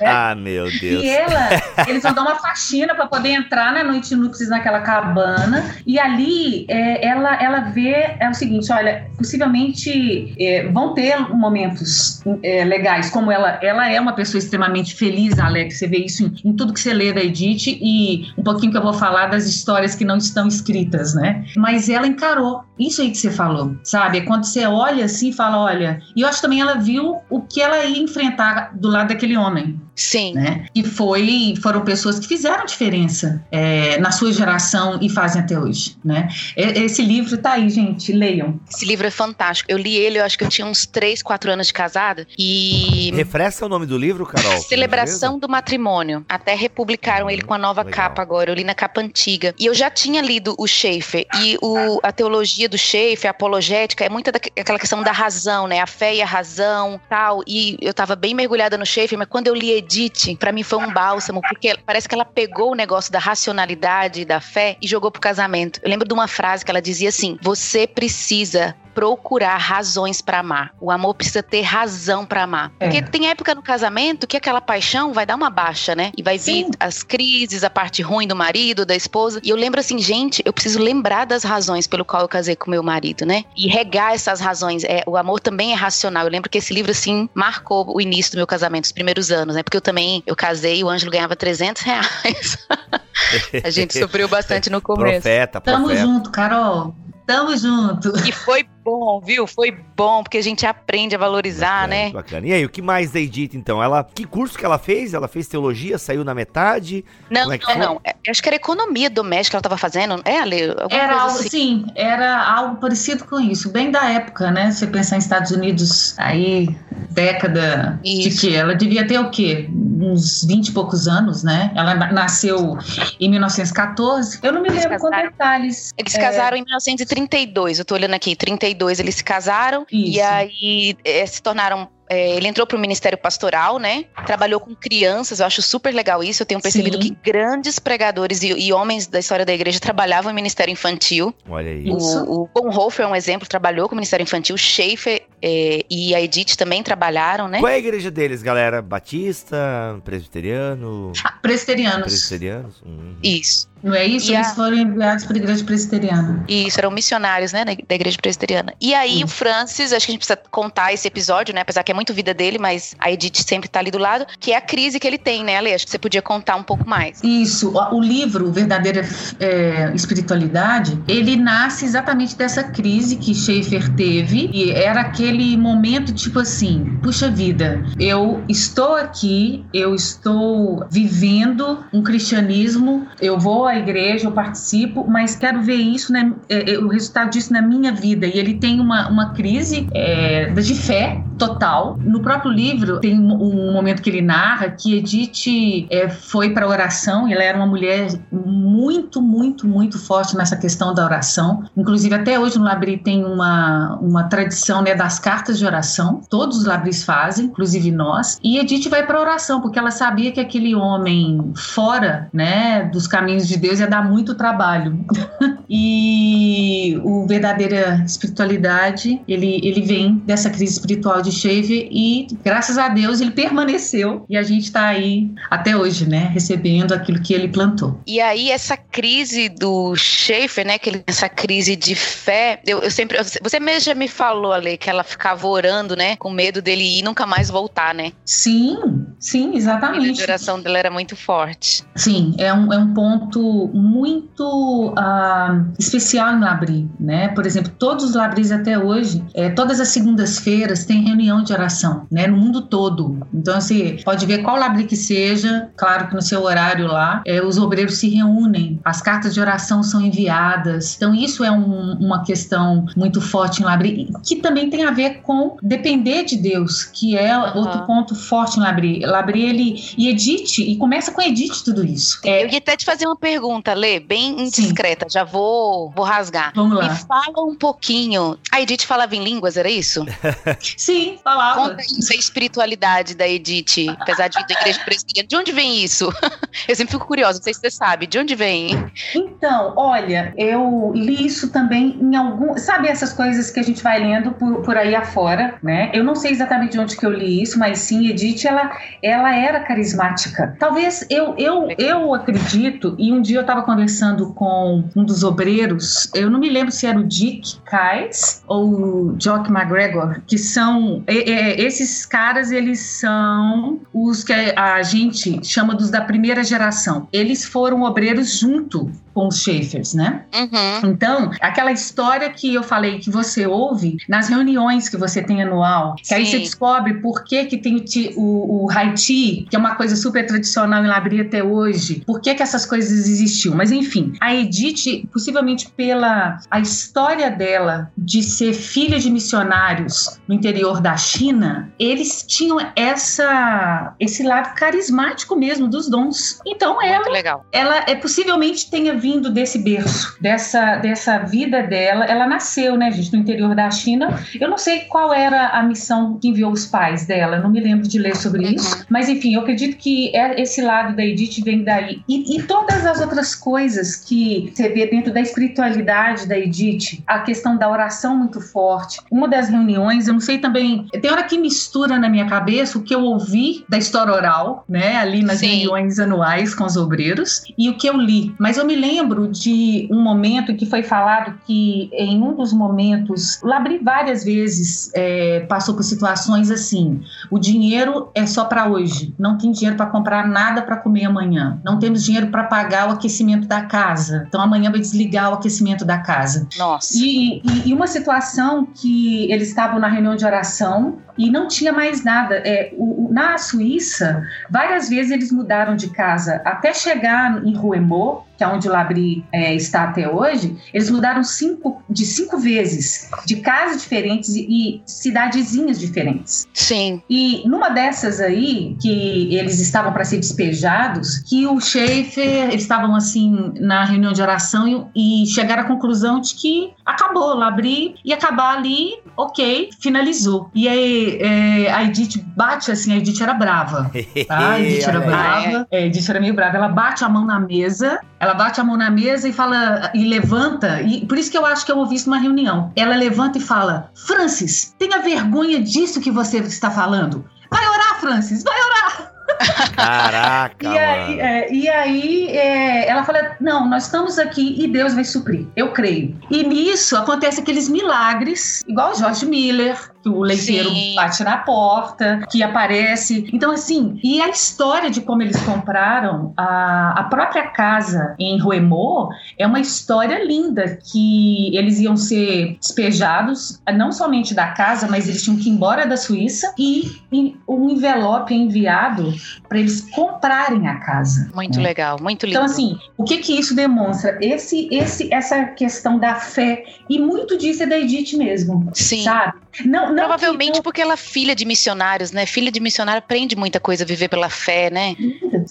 é. [LAUGHS] Ah, meu Deus. E ela, [LAUGHS] eles vão dar uma faxina para poder entrar na noite núpcias naquela cabana. E ali é, ela, ela vê é o seguinte: olha, possivelmente é, vão ter momentos é, legais, como ela, ela é uma pessoa extremamente feliz, Alex. Você vê isso em, em tudo que você lê da Edith e um pouquinho que eu vou falar das histórias que não estão escritas, né? Mas ela encarou isso aí que você falou, sabe? Quando você olha assim e fala, olha. E eu acho também ela viu o que ela ia enfrentar do lado daquele homem. Sim. Né? E foi, foram pessoas que fizeram diferença é, na sua geração e fazem até hoje, né? Esse livro tá aí, gente, leiam. Esse livro é fantástico. Eu li ele, eu acho que eu tinha uns 3, 4 anos de casada e... Refresca o nome do livro, Carol. Celebração do Matrimônio. Até republicaram ele com a nova Legal. capa agora. Eu li na capa antiga. E eu já tinha lido o Schaefer e o, a teologia do Schaefer, a apologética, é muito daquela questão da razão, né? A fé e a razão, tal. E eu tava bem mergulhada no Schaefer, mas quando eu li Edith, para mim foi um bálsamo, porque parece que ela pegou o negócio da racionalidade, da fé e jogou pro casamento. Eu lembro de uma frase que ela dizia assim: "Você precisa procurar razões para amar. O amor precisa ter razão para amar. É. Porque tem época no casamento que aquela paixão vai dar uma baixa, né? E vai vir Sim. as crises, a parte ruim do marido, da esposa. E eu lembro assim, gente, eu preciso lembrar das razões pelo qual eu casei com meu marido, né? E regar essas razões. É, o amor também é racional. Eu lembro que esse livro, assim, marcou o início do meu casamento, os primeiros anos, né? Porque eu também, eu casei e o Ângelo ganhava 300 reais. [LAUGHS] a gente sofreu bastante no começo. Profeta, profeta. Tamo junto, Carol. Tamo junto. E foi bom, viu? Foi bom, porque a gente aprende a valorizar, bacana, né? Bacana. E aí, o que mais da Edith, então? Ela, que curso que ela fez? Ela fez teologia, saiu na metade? Não, é não, não. É, acho que era economia doméstica que ela estava fazendo. É, Ale? Era algo, assim. sim, era algo parecido com isso. Bem da época, né? Você pensar em Estados Unidos, aí, década isso. de que? Ela devia ter o quê? Uns 20 e poucos anos, né? Ela nasceu em 1914. Eu não me lembro com detalhes. Eles é... casaram em 1932, eu tô olhando aqui, 32 2002 eles se casaram Isso. e aí é, se tornaram é, ele entrou para o Ministério Pastoral, né? Trabalhou com crianças, eu acho super legal isso. Eu tenho percebido Sim. que grandes pregadores e, e, homens da história da igreja trabalhavam em Ministério Infantil. Olha aí. O, o Bonhoeffer é um exemplo, trabalhou com o Ministério Infantil. Schaefer é, e a Edith também trabalharam, né? Qual é a igreja deles, galera? Batista, presbiteriano? Ah, presbiterianos. Presbiterianos? Uhum. Isso. Não é isso? E Eles a... foram enviados para a igreja presbiteriana. Isso, eram missionários, né, da igreja presbiteriana. E aí, o Francis, acho que a gente precisa contar esse episódio, né, apesar que é muito vida dele, mas a Edith sempre tá ali do lado, que é a crise que ele tem, né, Ale? Acho que você podia contar um pouco mais. Isso. O livro, Verdadeira é, Espiritualidade, ele nasce exatamente dessa crise que Schaefer teve, e era aquele momento tipo assim: puxa vida, eu estou aqui, eu estou vivendo um cristianismo, eu vou à igreja, eu participo, mas quero ver isso, né, é, é, o resultado disso na minha vida. E ele tem uma, uma crise é, de fé total. No próprio livro tem um momento que ele narra que Edith é, foi para oração ela era uma mulher muito, muito, muito forte nessa questão da oração. Inclusive até hoje no Labri tem uma, uma tradição né, das cartas de oração. Todos os Labris fazem, inclusive nós. E Edith vai para oração porque ela sabia que aquele homem fora, né, dos caminhos de Deus ia dar muito trabalho. [LAUGHS] e o verdadeira espiritualidade ele ele vem dessa crise espiritual de Shave e graças a Deus ele permaneceu e a gente está aí até hoje, né, recebendo aquilo que ele plantou. E aí essa crise do Schaefer, né, que ele, essa crise de fé, eu, eu sempre, você mesmo já me falou ali que ela ficava orando, né, com medo dele ir e nunca mais voltar, né? Sim, sim, exatamente. A oração dela era muito forte. Sim, é um, é um ponto muito uh, especial no Labri, né? Por exemplo, todos os Labris até hoje, é, todas as segundas-feiras tem reunião de oração, né, no mundo todo. Então, assim, pode ver qual labri que seja, claro que no seu horário lá, é, os obreiros se reúnem, as cartas de oração são enviadas. Então, isso é um, uma questão muito forte em labri, que também tem a ver com depender de Deus, que é uhum. outro ponto forte em labri. Labri ele, e Edith, e começa com Edith tudo isso. É, eu ia até te fazer uma pergunta, Lê, bem indiscreta, Sim. já vou, vou rasgar. Vamos lá. Me fala um pouquinho. A Edith falava em línguas, era isso? [LAUGHS] Sim, falava. Conta isso, a espiritualidade da Edith, apesar de vir da igreja presbiteriana. De onde vem isso? [LAUGHS] Eu sempre fico curiosa, não sei se você sabe, de onde vem? Então, olha, eu li isso também em algum. Sabe essas coisas que a gente vai lendo por, por aí afora, né? Eu não sei exatamente de onde que eu li isso, mas sim, Edith, ela, ela era carismática. Talvez eu, eu, eu acredito, e um dia eu estava conversando com um dos obreiros, eu não me lembro se era o Dick Kais ou o Jock McGregor, que são. É, é, esses caras, eles são os que a gente chama dos da primeira geração. Eles foram obreiros junto com os Schaefers, né? Uhum. Então, aquela história que eu falei que você ouve nas reuniões que você tem anual, que Sim. aí você descobre por que, que tem o, o, o Haiti, que é uma coisa super tradicional em Labri até hoje, por que, que essas coisas existiam. Mas enfim, a Edith, possivelmente pela a história dela de ser filha de missionários no interior da China, eles tinham essa esse lado carismático mesmo dos dons. Então ela, ela é possivelmente tenha vindo desse berço, dessa, dessa vida dela. Ela nasceu, né, gente, no interior da China. Eu não sei qual era a missão que enviou os pais dela, não me lembro de ler sobre isso. Uhum. Mas, enfim, eu acredito que é, esse lado da Edith vem daí. E, e todas as outras coisas que você vê dentro da espiritualidade da Edith, a questão da oração muito forte. Uma das reuniões, eu não sei também, tem hora que mistura na minha cabeça o que eu ouvi da história oral, né, ali nas Sim. reuniões anuais com os obreiros, e o que eu li. Mas eu me lembro lembro de um momento que foi falado que, em um dos momentos, Labri várias vezes é, passou por situações assim: o dinheiro é só para hoje, não tem dinheiro para comprar nada para comer amanhã, não temos dinheiro para pagar o aquecimento da casa, então amanhã vai desligar o aquecimento da casa. Nossa. E, e, e uma situação que eles estavam na reunião de oração e não tinha mais nada. É, o, o, na Suíça, várias vezes eles mudaram de casa até chegar em Ruemont, que é onde o Labri é, está até hoje, eles mudaram cinco, de cinco vezes, de casas diferentes e, e, cidadezinhas diferentes. Sim. E numa dessas aí, que eles estavam para ser despejados, que o Schaefer, eles estavam assim na reunião de oração e, e chegaram à conclusão de que acabou, o Labri ia acabar ali, ok, finalizou. E aí é, a Edith bate assim, a Edith era brava. Tá? A [LAUGHS] Edith era brava, é, a Edith era meio brava. Ela bate a mão na mesa ela bate a mão na mesa e fala e levanta, e por isso que eu acho que eu ouvi isso numa reunião. Ela levanta e fala: Francis, tenha vergonha disso que você está falando. Vai orar, Francis, vai orar. [LAUGHS] Caraca! [LAUGHS] e aí, é, e aí é, ela fala: Não, nós estamos aqui e Deus vai suprir. Eu creio. E nisso acontece aqueles milagres, igual o George Miller, o leiteiro Sim. bate na porta, que aparece. Então, assim, e a história de como eles compraram a, a própria casa em Ruemont é uma história linda, que eles iam ser despejados, não somente da casa, mas eles tinham que ir embora da Suíça e, e um envelope enviado para eles comprarem a casa. Muito né? legal, muito lindo. Então, assim, o que que isso demonstra? Esse, esse, essa questão da fé, e muito disso é da Edith mesmo, Sim. sabe? Não, não Provavelmente que, porque ela é filha de missionários, né? Filha de missionário aprende muita coisa a viver pela fé, né?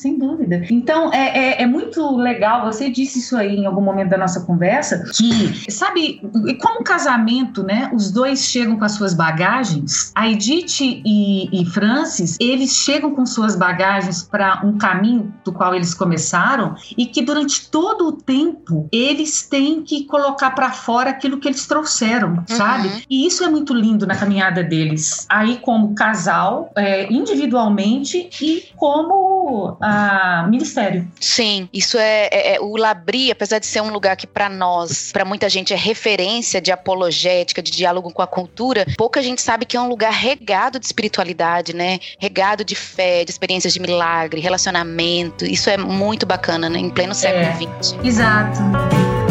Sem dúvida. Então, é, é, é, muito legal, você disse isso aí em algum momento da nossa conversa, que, sabe, como casamento, né? Os dois chegam com as suas bagagens, a Edith e, e Francis, eles chegam com suas bagagens para um caminho do qual eles começaram e que durante todo o tempo eles têm que colocar para fora aquilo que eles trouxeram, uhum. sabe? E isso é muito lindo na caminhada deles. Aí, como casal, é, individualmente e como ministério. Sim, isso é, é, é, o Labri, apesar de ser um lugar que para nós, para muita gente é referência de apologética, de diálogo com a cultura, pouca gente sabe que é um lugar regado de espiritualidade, né? Regado de fé, de experiências de milagre, relacionamento. Isso é muito bacana, né? Em pleno século XX. É, exato.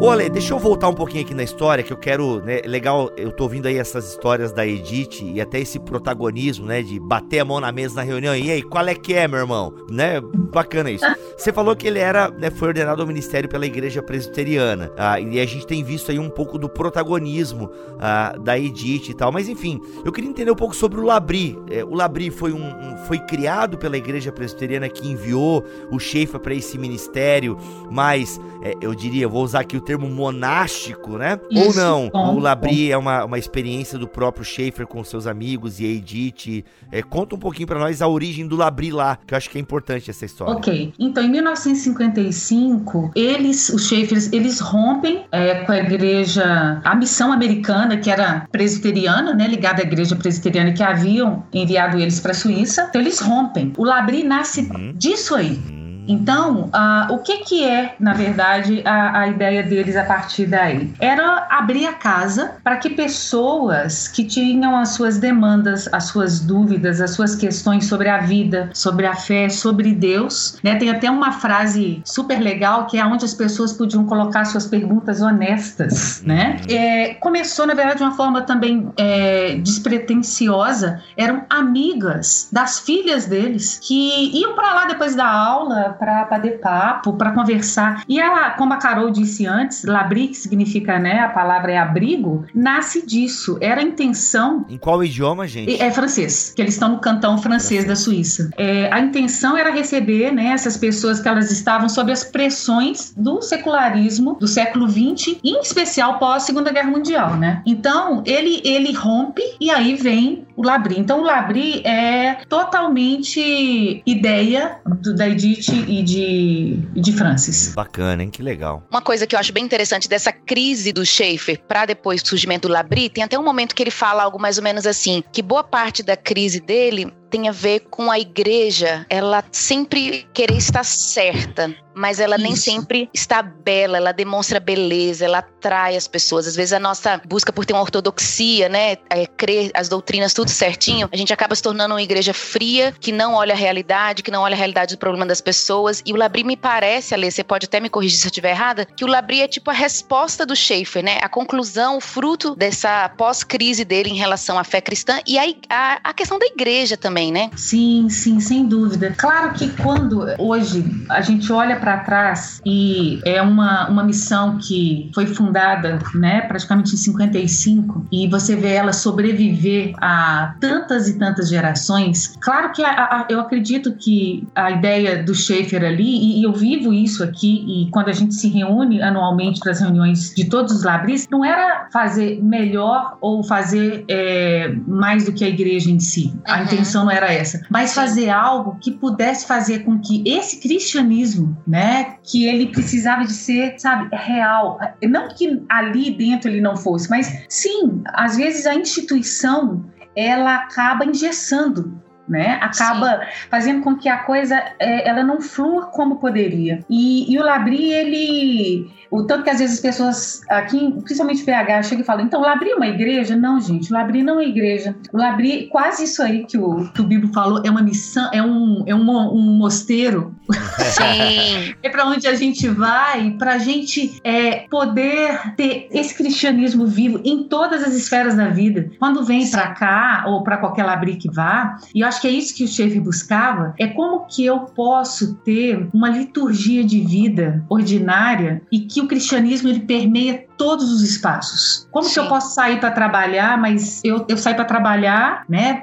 Ô, Ale, deixa eu voltar um pouquinho aqui na história, que eu quero, né, legal, eu tô ouvindo aí essas histórias da Edith e até esse protagonismo, né, de bater a mão na mesa na reunião. E aí, qual é que é, meu irmão? Né, bacana isso. Você falou que ele era, né, foi ordenado ao ministério pela igreja presbiteriana, ah, e a gente tem visto aí um pouco do protagonismo ah, da Edith e tal, mas enfim, eu queria entender um pouco sobre o Labri. É, o Labri foi um, um, foi criado pela igreja presbiteriana que enviou o Schaefer para esse ministério, mas é, eu diria, vou usar aqui o termo monástico, né? Isso, Ou não? Bom, o Labri bom. é uma, uma experiência do próprio Schaefer com seus amigos e a Edith. É, conta um pouquinho para nós a origem do Labri lá, que eu acho que é importante essa história. Ok. Então, em 1955, eles, os Schaeffers, eles rompem é, com a igreja, a missão americana, que era presbiteriana, né? Ligada à igreja presbiteriana, que haviam enviado eles para a Suíça. Então, eles rompem. O Labri nasce uhum. disso aí. Uhum. Então, uh, o que, que é, na verdade, a, a, ideia deles a partir daí? Era abrir a casa para que pessoas que tinham as suas demandas, as suas dúvidas, as suas questões sobre a vida, sobre a fé, sobre Deus, né? Tem até uma frase super legal que é onde as pessoas podiam colocar suas perguntas honestas, né? Uhum. É, começou, na verdade, de uma forma também é, despretensiosa. Eram amigas das filhas deles que iam para lá depois da aula para bater papo, para conversar. E a, como a Carol disse antes, labri, que significa, né, a palavra é abrigo, nasce disso. Era a intenção. Em qual idioma, gente? É francês, que eles estão no cantão francês, francês. da Suíça. É, a intenção era receber, né, essas pessoas que elas estavam sob as pressões do secularismo do século XX, em especial pós Segunda Guerra Mundial, né? Então, ele, ele rompe e aí vem o Labri. Então, o Labri é totalmente ideia do, da Edith e de, de Francis. Bacana, hein? Que legal. Uma coisa que eu acho bem interessante dessa crise do Schaefer para depois do surgimento do Labri, tem até um momento que ele fala algo mais ou menos assim, que boa parte da crise dele tem a ver com a igreja, ela sempre querer estar certa mas ela Isso. nem sempre está bela, ela demonstra beleza, ela atrai as pessoas. Às vezes a nossa busca por ter uma ortodoxia, né, é, crer as doutrinas tudo certinho, a gente acaba se tornando uma igreja fria, que não olha a realidade, que não olha a realidade do problema das pessoas. E o Labri me parece, Ale, você pode até me corrigir se eu estiver errada, que o Labri é tipo a resposta do Schaefer, né, a conclusão, o fruto dessa pós-crise dele em relação à fé cristã e a, a, a questão da igreja também, né? Sim, sim, sem dúvida. Claro que quando hoje a gente olha para trás e é uma, uma missão que foi fundada, né, praticamente em 55 e você vê ela sobreviver a tantas e tantas gerações. Claro que a, a, eu acredito que a ideia do Schaefer ali e, e, eu vivo isso aqui e quando a gente se reúne anualmente para as reuniões de todos os labris, não era fazer melhor ou fazer é, mais do que a igreja em si. A uhum. intenção não era essa, mas fazer algo que pudesse fazer com que esse cristianismo né? Que ele precisava de ser, sabe, real. Não que ali dentro ele não fosse, mas sim, às vezes a instituição ela acaba engessando né? Acaba Sim. fazendo com que a coisa é, ela não flua como poderia. E, e, o Labri, ele. O tanto que às vezes as pessoas aqui, principalmente PH, chegam e falam: então, o Labri é uma igreja? Não, gente, o Labri não é igreja. O Labri, quase isso aí que o, que o Bíblia falou, é uma missão, é um, é um, um mosteiro. Sim. [LAUGHS] é para onde a gente vai, para a gente é, poder ter esse cristianismo vivo em todas as esferas da vida. Quando vem para cá, ou para qualquer Labri que vá, e eu acho que é isso que o chefe buscava, é como que eu posso ter uma liturgia de vida ordinária e que o cristianismo ele permeia todos os espaços. Como Sim. que eu posso sair para trabalhar, mas eu, eu saio para trabalhar, né,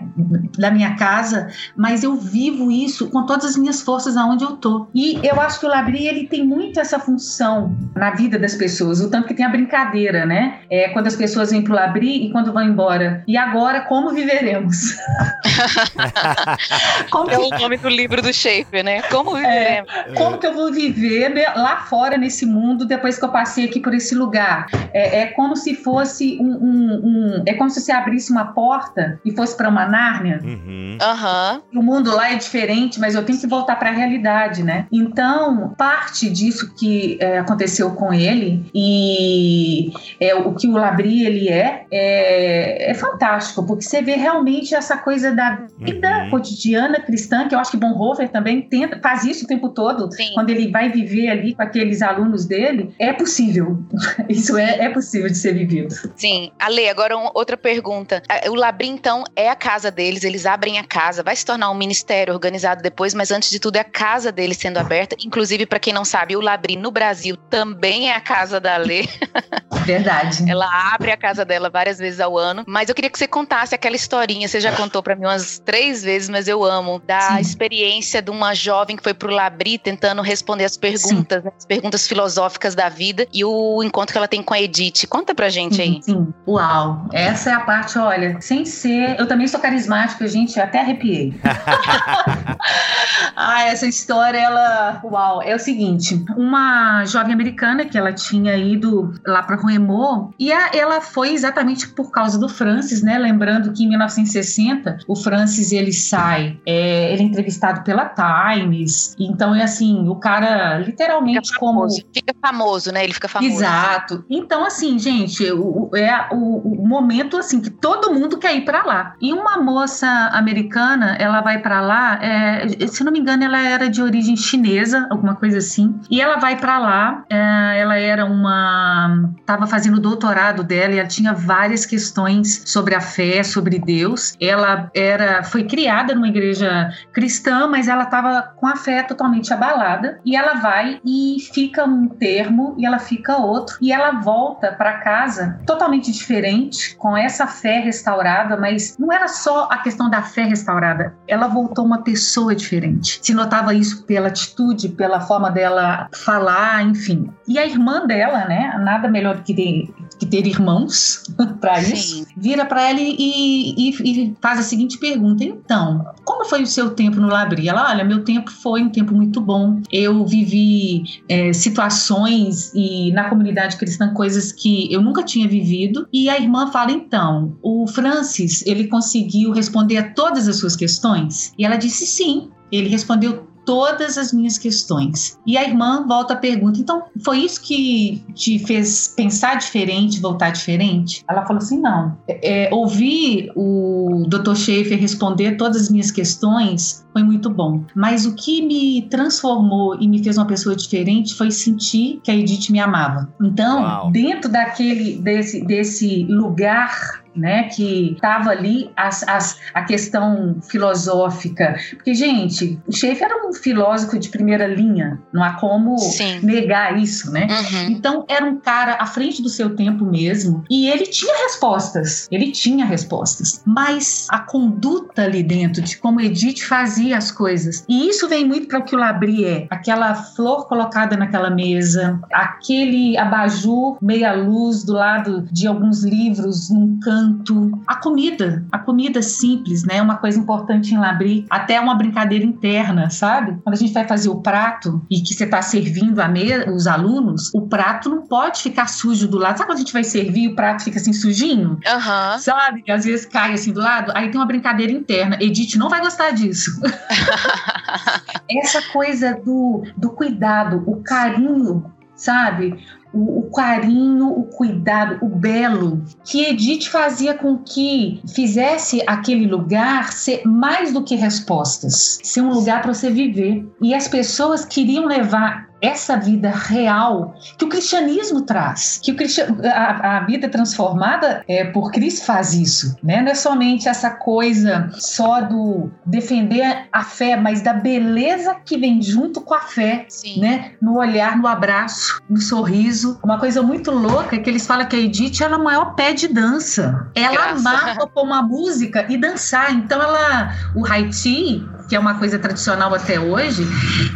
da minha casa, mas eu vivo isso com todas as minhas forças aonde eu tô. E eu acho que o Labri ele tem muito essa função na vida das pessoas, o tanto que tem a brincadeira, né? É quando as pessoas vêm pro Labri e quando vão embora. E agora como viveremos? [LAUGHS] como é o nome do livro do Shape, né? Como viveremos? É, como que eu vou viver lá fora nesse mundo depois que eu passei aqui por esse lugar? Lugar. É, é como se fosse um, um, um, É como se você abrisse uma porta e fosse para uma Nárnia. Uhum. uhum. O mundo lá é diferente, mas eu tenho que voltar para a realidade, né? Então, parte disso que é, aconteceu com ele e é, o que o Labri ele é, é, é fantástico, porque você vê realmente essa coisa da vida uhum. cotidiana cristã, que eu acho que Bonhoeffer também tenta, faz isso o tempo todo, Sim. quando ele vai viver ali com aqueles alunos dele, é possível. [LAUGHS] Isso é, é possível de ser vivido. Sim. Ale, agora um, outra pergunta. O Labri, então, é a casa deles, eles abrem a casa, vai se tornar um ministério organizado depois, mas antes de tudo é a casa deles sendo aberta. Inclusive, para quem não sabe, o Labri no Brasil também é a casa da Ale. [LAUGHS] Verdade. Ela abre a casa dela várias vezes ao ano, mas eu queria que você contasse aquela historinha, você já contou para mim umas três vezes, mas eu amo, da Sim. experiência de uma jovem que foi pro Labri tentando responder as perguntas, né, as perguntas filosóficas da vida e o encontro que ela tem com a Edith. Conta pra gente aí. Sim, uau. Essa é a parte, olha, sem ser. Eu também sou carismática, gente, até arrepiei. [LAUGHS] ah, essa história, ela. Uau. É o seguinte: uma jovem americana que ela tinha ido lá para Remo e a, ela foi exatamente por causa do Francis, né? Lembrando que em 1960 o Francis ele sai, é, ele é entrevistado pela Times, então é assim, o cara literalmente fica como. Fica famoso, né? Ele fica famoso. Exato. Então, assim, gente, é o, o momento assim que todo mundo quer ir para lá. E uma moça americana, ela vai para lá, é, se não me engano, ela era de origem chinesa, alguma coisa assim. E ela vai para lá, é, ela era uma. estava fazendo o doutorado dela e ela tinha várias questões sobre a fé, sobre Deus. Ela era, foi criada numa igreja cristã, mas ela estava com a fé totalmente abalada. E ela vai e fica um termo e ela fica outro. E ela volta para casa totalmente diferente, com essa fé restaurada, mas não era só a questão da fé restaurada, ela voltou uma pessoa diferente. Se notava isso pela atitude, pela forma dela falar, enfim. E a irmã dela, né, nada melhor do que ter, que ter irmãos [LAUGHS] para isso, vira para ela e, e, e, faz a seguinte pergunta: então, como foi o seu tempo no Labri? Ela, olha, meu tempo foi um tempo muito bom. Eu vivi é, situações e na comunidade cristã coisas que eu nunca tinha vivido. E a irmã fala: então, o Francis ele conseguiu responder a todas as suas questões? E ela disse sim. Ele respondeu todas as minhas questões. E a irmã volta a pergunta: então, foi isso que te fez pensar diferente, voltar diferente? Ela falou assim: não. É, ouvir o Dr. Schaefer responder todas as minhas questões foi muito bom. Mas o que me transformou e me fez uma pessoa diferente foi sentir que a Edith me amava. Então, Uau. dentro daquele desse, desse lugar né, que estava ali as, as, a questão filosófica. Porque, gente, o Schaefer era um filósofo de primeira linha, não há como Sim. negar isso, né? Uhum. Então, era um cara à frente do seu tempo mesmo, e ele tinha respostas, ele tinha respostas, mas a conduta ali dentro de como Edith fazia as coisas, e isso vem muito para o que o Labri é, aquela flor colocada naquela mesa, aquele abajur meia luz do lado de alguns livros num canto a comida, a comida simples, né? Uma coisa importante em Labri, até uma brincadeira interna, sabe? Quando a gente vai fazer o prato e que você está servindo a me os alunos, o prato não pode ficar sujo do lado. Sabe quando a gente vai servir e o prato fica assim sujinho? Uhum. Sabe? Às vezes cai assim do lado. Aí tem uma brincadeira interna. Edith não vai gostar disso. [LAUGHS] [LAUGHS] Essa coisa do, do cuidado, o carinho sabe? o, o, carinho, o cuidado, o belo, que Edith fazia com que fizesse aquele lugar ser mais do que respostas, ser um lugar para você viver. E as pessoas queriam levar essa vida real que o cristianismo traz, que o cristian... a, a, vida transformada é, por Cristo faz isso, né? Não é somente essa coisa só do defender a fé, mas da beleza que vem junto com a fé, Sim. né? No olhar, no abraço, no sorriso. Uma coisa muito louca é que eles falam que a Edith era é o maior pé de dança. Ela Graça. amava pôr uma música e dançar. Então ela, o Haiti que é uma coisa tradicional até hoje,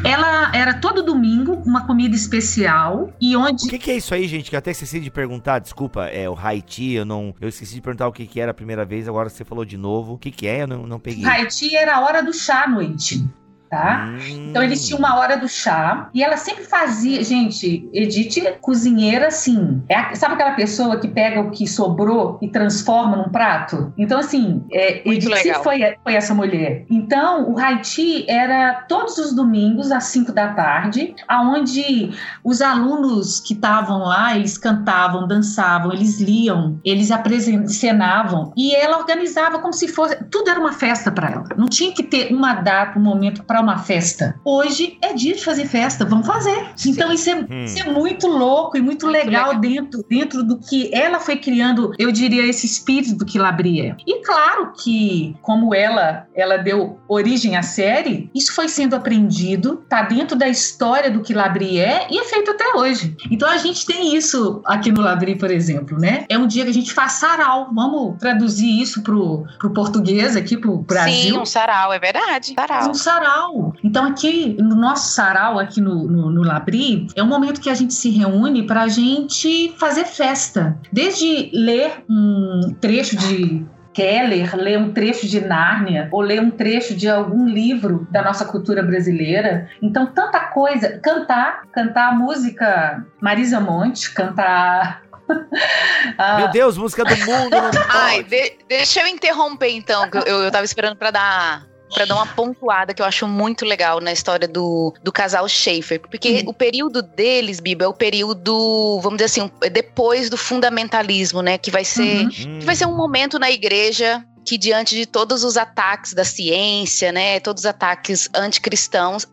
ela era todo domingo uma comida especial e onde. O que, que é isso aí, gente? Que eu até esqueci de perguntar, desculpa, é o Haiti, eu não. Eu esqueci de perguntar o que, que era a primeira vez, agora você falou de novo. O que, que é? Eu não, não peguei. Haiti era a hora do chá à noite. Tá? Hum. Então eles tinham uma hora do chá e ela sempre fazia, gente, Edith cozinheira assim, é, sabe aquela pessoa que pega o que sobrou e transforma num prato? Então assim, é, Edith foi, foi essa mulher. Então o Haiti era todos os domingos às 5 da tarde, aonde os alunos que estavam lá, eles cantavam, dançavam, eles liam, eles apresentavam e ela organizava como se fosse, tudo era uma festa para ela. Não tinha que ter uma data, um momento para uma festa. Hoje é dia de fazer festa, vamos fazer. Sim. Então isso é, hum. isso é, muito louco e muito, muito legal, legal, dentro dentro do que ela foi criando, eu diria esse espírito do que Labrie. E claro que como ela ela deu origem à série, isso foi sendo aprendido, tá dentro da história do que Labrie é e é feito até hoje. Então a gente tem isso aqui no Labrie, por exemplo, né? É um dia que a gente faz sarau. Vamos traduzir isso pro, pro português aqui pro Brasil. Sim, um sarau, é verdade. Sarau. Um sarau. Então aqui no nosso sarau aqui no, no, no Labri é um momento que a gente se reúne para a gente fazer festa. Desde ler um trecho de Keller, ler um trecho de Nárnia ou ler um trecho de algum livro da nossa cultura brasileira. Então, tanta coisa. Cantar, cantar a música Marisa Monte, cantar ah. [LAUGHS] Meu Deus, música do mundo. Ai, de, deixa eu interromper então, que eu, eu tava esperando para dar para dar uma pontuada que eu acho muito legal na história do, do casal Schaefer. Porque uhum. o período deles, Biba, é o período, vamos dizer assim, depois do fundamentalismo, né? Que vai ser, uhum. que vai ser um momento na igreja que diante de todos os ataques da ciência, né, todos os ataques anticristãos,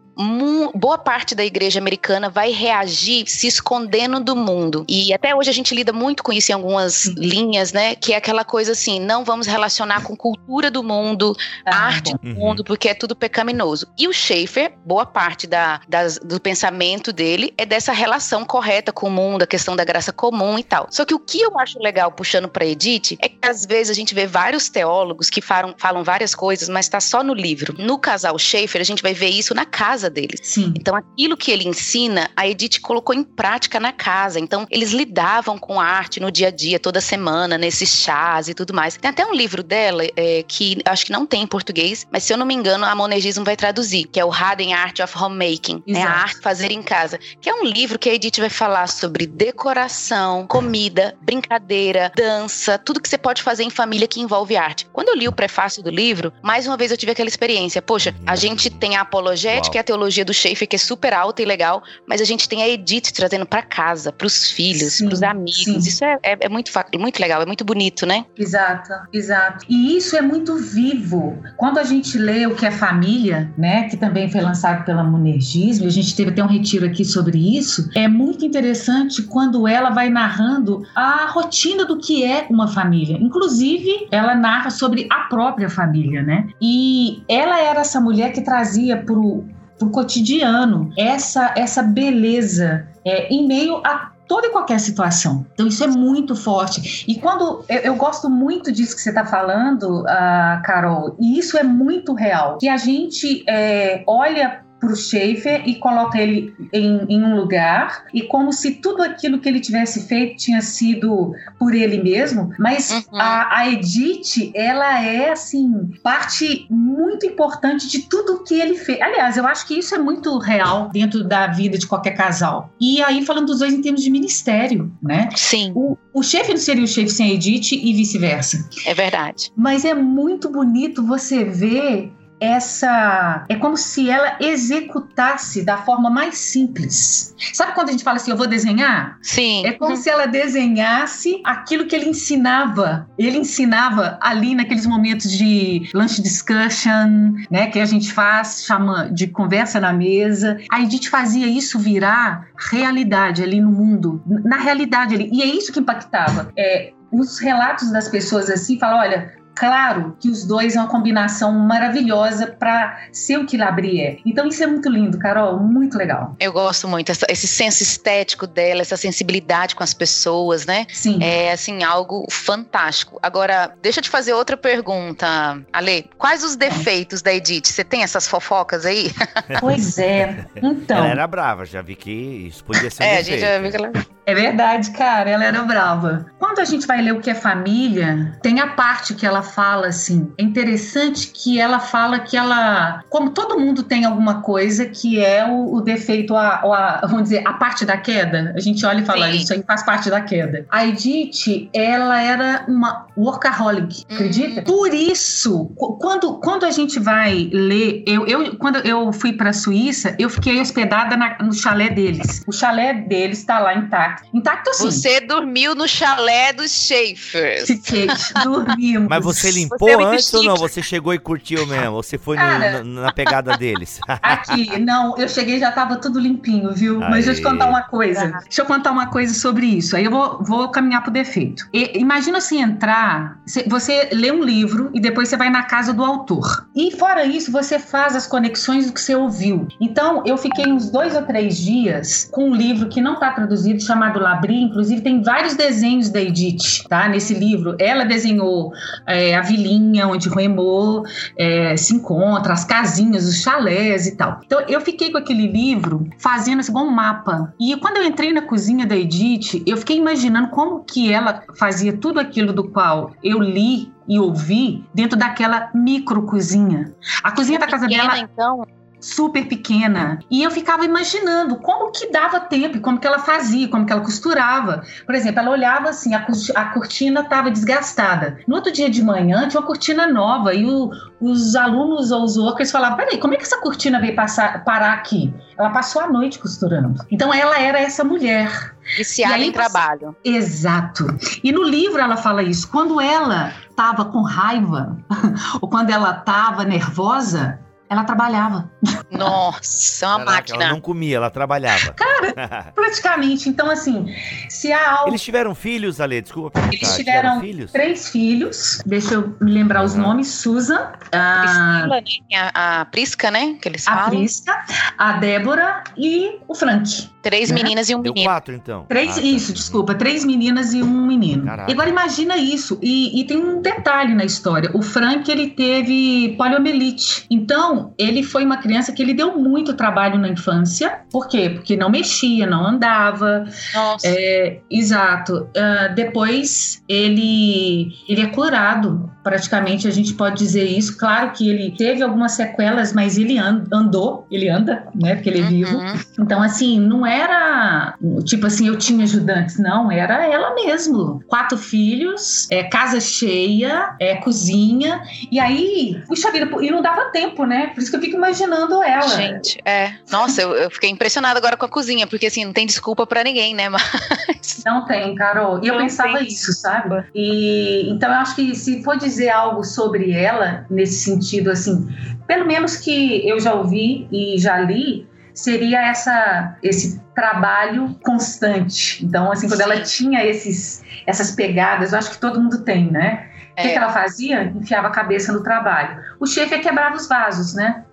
boa parte da igreja americana vai reagir se escondendo do mundo. E até hoje a gente lida muito com isso em algumas linhas, né? Que é aquela coisa assim: não vamos relacionar com cultura do mundo, ah, arte bom. do mundo, porque é tudo pecaminoso. E o Schaefer, boa parte da, das, do pensamento dele é dessa relação correta com o mundo, a questão da graça comum e tal. Só que o que eu acho legal, puxando para Edith, é que às vezes a gente vê vários teólogos que falam, falam várias coisas, mas está só no livro. No casal Schaefer, a gente vai ver isso na casa casa deles. Sim. Então, aquilo que ele ensina, a Edith colocou em prática na casa. Então, eles lidavam com a arte no dia a dia, toda semana, nesses chás e tudo mais. Tem até um livro dela é, que acho que não tem em português, mas se eu não me engano, a Monegismo vai traduzir, que é o Harden Art of Homemaking, né? A arte fazer em casa, que é um livro que a Edith vai falar sobre decoração, comida, brincadeira, dança, tudo que você pode fazer em família que envolve arte. Quando eu li o prefácio do livro, mais uma vez eu tive aquela experiência. Poxa, a gente tem a apologética e a teologia teologia do Schaefer, que é super alta e legal, mas a gente tem a Edith trazendo para casa, para os filhos, para os amigos. Sim. Isso é, é, é, muito, muito legal, é muito bonito, né? Exato, exato. E isso é muito vivo. Quando a gente lê o que é família, né, que também foi lançado pela Monergismo, a gente teve até um retiro aqui sobre isso, é muito interessante quando ela vai narrando a rotina do que é uma família. Inclusive, ela narra sobre a própria família, né? E ela era essa mulher que trazia pro pro cotidiano, essa, essa beleza é, em meio a toda e qualquer situação. Então isso é muito forte. E quando eu, eu gosto muito disso que você está falando, uh, Carol, e isso é muito real. Que a gente é, olha para o Schaefer e coloca ele em, em, um lugar e como se tudo aquilo que ele tivesse feito tinha sido por ele mesmo, mas uhum. a, a, Edith, ela é assim parte muito importante de tudo que ele fez. Aliás, eu acho que isso é muito real dentro da vida de qualquer casal. E aí falando dos dois em termos de ministério, né? Sim. O, o chefe não seria o chefe sem a Edith e vice-versa. É verdade. Mas é muito bonito você ver essa é como se ela executasse da forma mais simples. Sabe quando a gente fala assim, eu vou desenhar? Sim. É como se ela desenhasse aquilo que ele ensinava. Ele ensinava ali naqueles momentos de lunch discussion, né, que a gente faz, chama de conversa na mesa. A Edith fazia isso virar realidade ali no mundo, na realidade ali. E é isso que impactava. É, os relatos das pessoas assim, falam, olha, Claro que os dois é uma combinação maravilhosa para ser o que Labrie é. Então isso é muito lindo, Carol, muito legal. Eu gosto muito essa, esse senso estético dela, essa sensibilidade com as pessoas, né? Sim. É assim algo fantástico. Agora, deixa eu te fazer outra pergunta, Ale. Quais os defeitos da Edith? Você tem essas fofocas aí? [LAUGHS] Pois é. Então. Ela era brava, já vi que isso podia ser um é, defeito. a gente já viu que ela é verdade, cara, ela era brava. Quando a gente vai ler o que é família, tem a parte que ela fala assim, é interessante que ela fala que ela, como todo mundo tem alguma coisa que é o, o defeito, a, a, vamos dizer, a parte da queda. A gente olha e fala, Sim. isso aí faz parte da queda. A Edith, ela era uma workaholic, uhum. acredita? Por isso, quando, quando a gente vai ler, eu, eu quando eu fui para a Suíça, eu fiquei hospedada na, no chalé deles. O chalé deles está lá intacto. Intacto assim. Você dormiu no chalé dos Schaefers. Fiquei, dormimos. Mas você limpou você é antes ou não? Você chegou e curtiu mesmo? Você foi Cara, no, na pegada deles? [LAUGHS] aqui, não, eu cheguei e já tava tudo limpinho, viu? Aí. Mas deixa eu te contar uma coisa. Deixa eu contar uma coisa sobre isso. Aí eu vou, vou caminhar pro defeito. E, imagina se entrar, você lê um livro e depois você vai na casa do autor. E fora isso, você faz as conexões do que você ouviu. Então, eu fiquei uns dois ou três dias com um livro que não está traduzido, chamado Labri. Inclusive, tem vários desenhos da Edith, tá? Nesse livro. Ela desenhou é, a vilinha onde Remo é, se encontra, as casinhas, os chalés e tal. Então, eu fiquei com aquele livro fazendo assim, igual um mapa. E quando eu entrei na cozinha da Edith, eu fiquei imaginando como que ela fazia tudo aquilo do qual eu li e ouvi dentro daquela micro cozinha. A cozinha da casa pequena, dela. Então super pequena. E eu ficava imaginando como que dava tempo, como que ela fazia, como que ela costurava. Por exemplo, ela olhava assim, a, a cortina estava desgastada. No outro dia de manhã tinha uma cortina nova e o, os alunos ou os workers falavam: peraí, como é que essa cortina veio passar, parar aqui? Ela passou a noite costurando. Então ela era essa mulher. Viciada em trabalho. Exato. E no livro ela fala isso. Quando ela estava com raiva, [LAUGHS] ou quando ela estava nervosa, ela trabalhava. Nossa, é uma Caraca, máquina. Ela não comia, ela trabalhava. Cara, praticamente. Então, assim, se há algo. Eles tiveram filhos, Ale? Desculpa perguntar. Eles tiveram, filhos? três filhos. Deixa eu me lembrar uhum. os nomes: Susan. A... Priscila, né? A, a Prisca, né? Que eles falam. A Prisca, a Débora e o Frank. Três né? meninas e um Deu menino. quatro, então. Três, ah, tá. Isso, desculpa. Três meninas e um menino. Caraca. Agora imagina isso. E, e, tem um detalhe na história. O Frank, ele teve poliomielite. Então, ele foi uma criança que ele deu muito trabalho na infância. Por quê? Porque não mexia, não andava. Nossa. É, exato. Uh, depois, ele, ele é curado. Praticamente, a gente pode dizer isso. Claro que ele teve algumas sequelas, mas ele andou. Ele anda, né? Porque ele é uhum. vivo. Então, assim, não era tipo assim, eu tinha ajudantes, não, era ela mesmo. Quatro filhos, é, casa cheia, é, cozinha, e aí, puxa vida, e não dava tempo, né? Por isso que eu fico imaginando ela. Gente, é. Nossa, eu, eu fiquei impressionada agora com a cozinha, porque assim, não tem desculpa para ninguém, né? [LAUGHS] Mas. Não tem, Carol. E eu pensava tem. isso, sabe? E então eu acho que se for dizer algo sobre ela, nesse sentido, assim, pelo menos que eu já ouvi e já li, seria essa esse trabalho constante. Então, assim, quando Sim. ela tinha esses essas pegadas, eu acho que todo mundo tem, né? O que, é. que, ela fazia? Enfiava a cabeça no trabalho. O chefe é quebrava os vasos, né?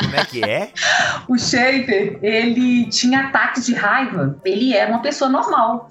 Como é que é? [LAUGHS] o Schaefer, ele tinha ataques de raiva. Ele era uma pessoa normal.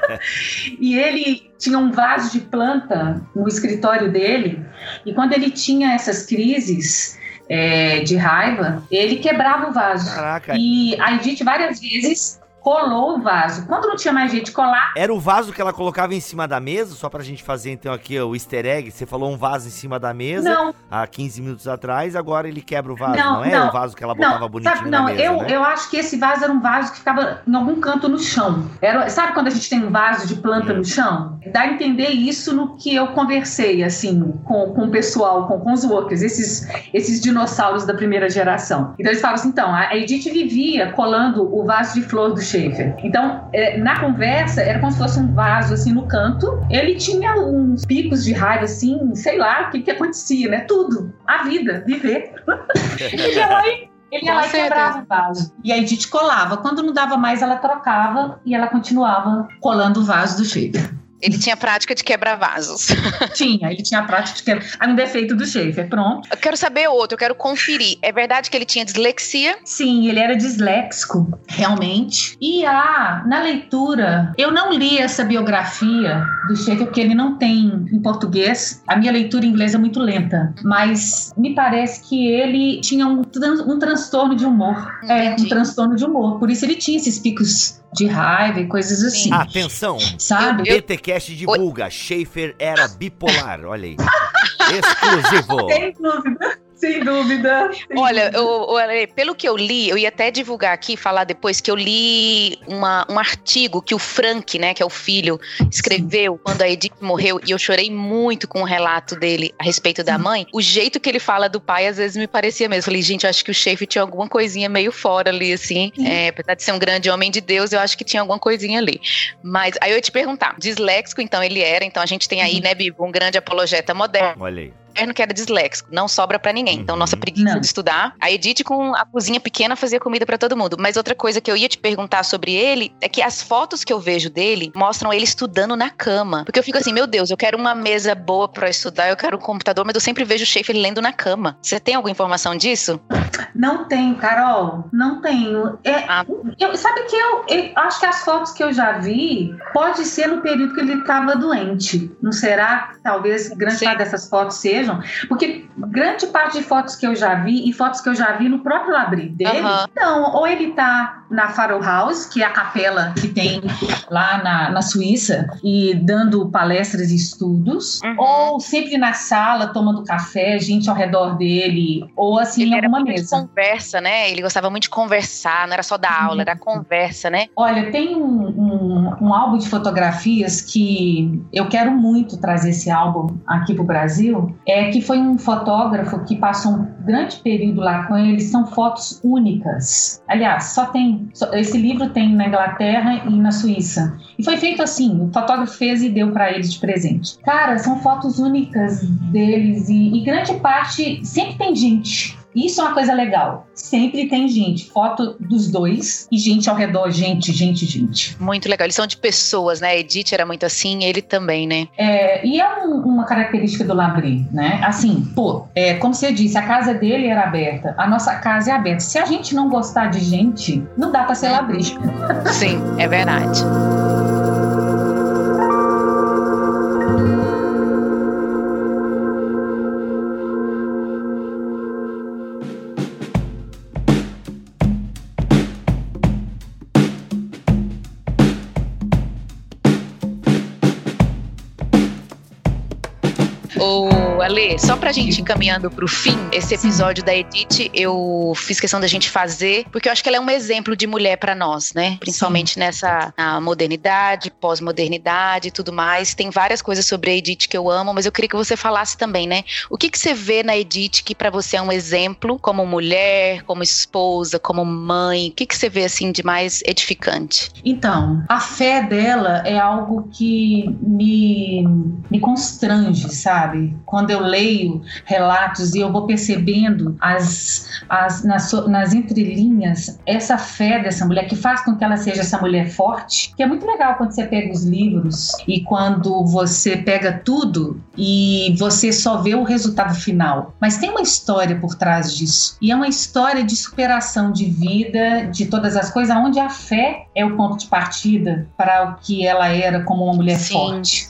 [LAUGHS] e ele tinha um vaso de planta no escritório dele. E quando ele tinha essas crises, é, de raiva, ele quebrava o vaso. Caraca. E a Edith várias vezes colou o vaso. Quando não tinha mais jeito de colar. Era o vaso que ela colocava em cima da mesa, só pra gente fazer então aqui o easter egg. Você falou um vaso em cima da mesa não. há 15 minutos atrás, agora ele quebra o vaso, não, não é? Não. O vaso que ela botava não, bonitinho sabe, não, mesa, eu, né? eu acho que esse vaso era um vaso que ficava em algum canto no chão. Era, sabe quando a gente tem um vaso de planta no chão? Dá a entender isso no que eu conversei, assim, com, com o pessoal, com, com os workers, esses, esses dinossauros da primeira geração. Então eles falam assim, então, a Edith vivia colando o vaso de flor do Schaefer. Então, é, na conversa, era como se fosse um vaso, assim, no canto. Ele tinha uns picos de raiva, assim, sei lá, o que que acontecia, né? Tudo. A vida, viver. [LAUGHS] ele ia lá e ele ia lá e quebrava o vaso. E aí a gente colava. Quando não dava mais, ela trocava e ela continuava colando o vaso do Schaefer. Ele tinha prática de quebrar vasos. [LAUGHS] Tinha, ele tinha prática de quebrar. Aí um defeito do Schaefer, pronto. Eu quero saber outro, eu quero conferir. É verdade que ele tinha dislexia? Sim, ele era disléxico, realmente. E ah, na leitura, eu não li essa biografia do Schaefer porque ele não tem em português. A minha leitura em inglês é muito lenta, mas me parece que ele tinha um, um transtorno de humor. Entendi. É, um transtorno de humor. Por isso ele tinha esses picos de raiva e coisas assim. Atenção! Sabe? O BTcast divulga, Schaefer era bipolar, olha aí. [LAUGHS] Exclusivo. Sem dúvida. Sem dúvida. Sem Olha, dúvida. eu, eu- pelo que eu li, eu ia até divulgar aqui, falar depois, que eu li uma- um artigo que o Frank, né, que é o filho, escreveu quando a Edith morreu, e eu chorei muito com o relato dele a respeito da mãe. O jeito que ele fala do pai, às vezes me parecia mesmo. Falei, gente, eu acho que o Schaefer tinha alguma coisinha meio fora ali, assim. É, apesar de ser um grande homem de Deus, eu acho que tinha alguma coisinha ali. Mas aí eu ia te perguntar, disléxico, então ele era, então a gente tem aí, né, Bibo, um grande apologeta moderno Olha aí. Que era disléxico, não sobra pra ninguém. Então, nossa preguiça Não. de estudar. A Edith, com a cozinha pequena, fazia comida pra todo mundo. Mas outra coisa que eu ia te perguntar sobre ele é que as fotos que eu vejo dele mostram ele estudando na cama. Porque eu fico assim, meu Deus, eu quero uma mesa boa pra estudar, eu quero um computador, mas eu sempre vejo o Schaefer lendo na cama. Você tem alguma informação disso? Não tenho, Carol. Não tenho. É, Ah. eu- sabe que eu, eu acho que as fotos que eu já vi pode ser no período que ele estava doente. Não será? Talvez grande Sim. parte dessas fotos sejam. Porque grande parte de fotos que eu já vi e fotos que eu já vi no próprio labri dele, não, ou ele tá na Farrow House, que é a capela que tem lá na, na Suíça, e dando palestras e estudos, Uhum. ou sempre na sala tomando café, gente ao redor dele, ou assim ele em era alguma muito mesa. de conversa, né? Ele gostava muito de conversar, não era só dar aula, era conversa, né? Olha, tem um, um- um álbum de fotografias que eu quero muito trazer esse álbum aqui para o Brasil. É que foi um fotógrafo que passou um grande período lá com ele. São fotos únicas. Aliás, só tem só- esse livro tem na Inglaterra e na Suíça. E foi feito assim. O fotógrafo fez e deu para eles de presente. Cara, são fotos únicas deles e, e grande parte sempre tem gente. Isso é uma coisa legal. Sempre tem gente. Foto dos dois e gente ao redor. Gente, gente, gente. Muito legal. Eles são de pessoas, né? Edith era muito assim, ele também, né? É, e é um- uma característica do Labri, né? Assim, pô, é, como você disse, a casa dele era aberta. A nossa casa é aberta. Se a gente não gostar de gente, não dá pra ser Labri. Sim, é verdade. Ale, só pra gente ir caminhando pro fim, esse episódio da Edith eu fiz questão da gente fazer, porque eu acho que ela é um exemplo de mulher pra nós, né? Principalmente nessa na modernidade, pós-modernidade e tudo mais. Tem várias coisas sobre a Edith que eu amo, mas eu queria que você falasse também, né? O que, que você vê na Edith que pra você é um exemplo, como mulher, como esposa, como mãe? O que, que você vê assim de mais edificante? Então, a fé dela é algo que me, me constrange, sabe? Quando eu leio relatos e eu vou percebendo as, as, nas, nas entrelinhas essa fé dessa mulher que faz com que ela seja essa mulher forte, que é muito legal quando você pega os livros e quando você pega tudo e você só vê o resultado final. Mas tem uma história por trás disso. E é uma história de superação de vida, de todas as coisas, onde a fé é o ponto de partida para o que ela era como uma mulher Sim. forte.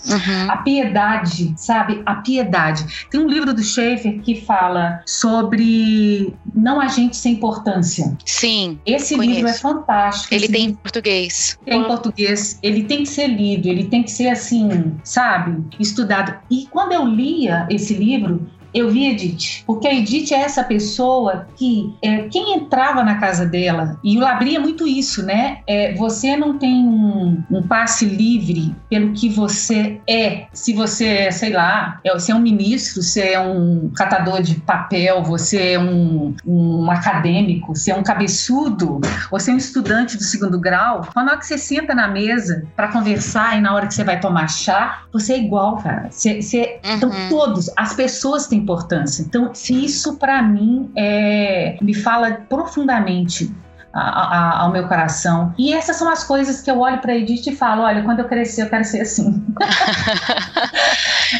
A piedade, sabe? A piedade. Tem um livro do Schaefer que fala sobre não agente sem importância. Sim, Esse Conheço. livro é fantástico. ele Esse tem em português. tem em português, ele tem que ser lido, ele tem que ser assim, sabe, estudado. E quando eu lia esse livro, eu vi Edith, porque a Edith é essa pessoa que é, quem entrava na casa dela, e o Labri é muito isso, né? É, você não tem um, um passe livre pelo que você é. Se você é, sei lá, é, você é um ministro, você é um catador de papel, você é um, um acadêmico, você é um cabeçudo, você é um estudante do segundo grau, quando hora que você senta na mesa para conversar e na hora que você vai tomar chá, você é igual, cara. Você, você- Então, Uhum. todos, as pessoas têm importância. Então, isso para mim é, me fala profundamente a- a- ao meu coração. E essas são as coisas que eu olho para Edith e falo: olha, quando eu crescer, eu quero ser assim. [LAUGHS]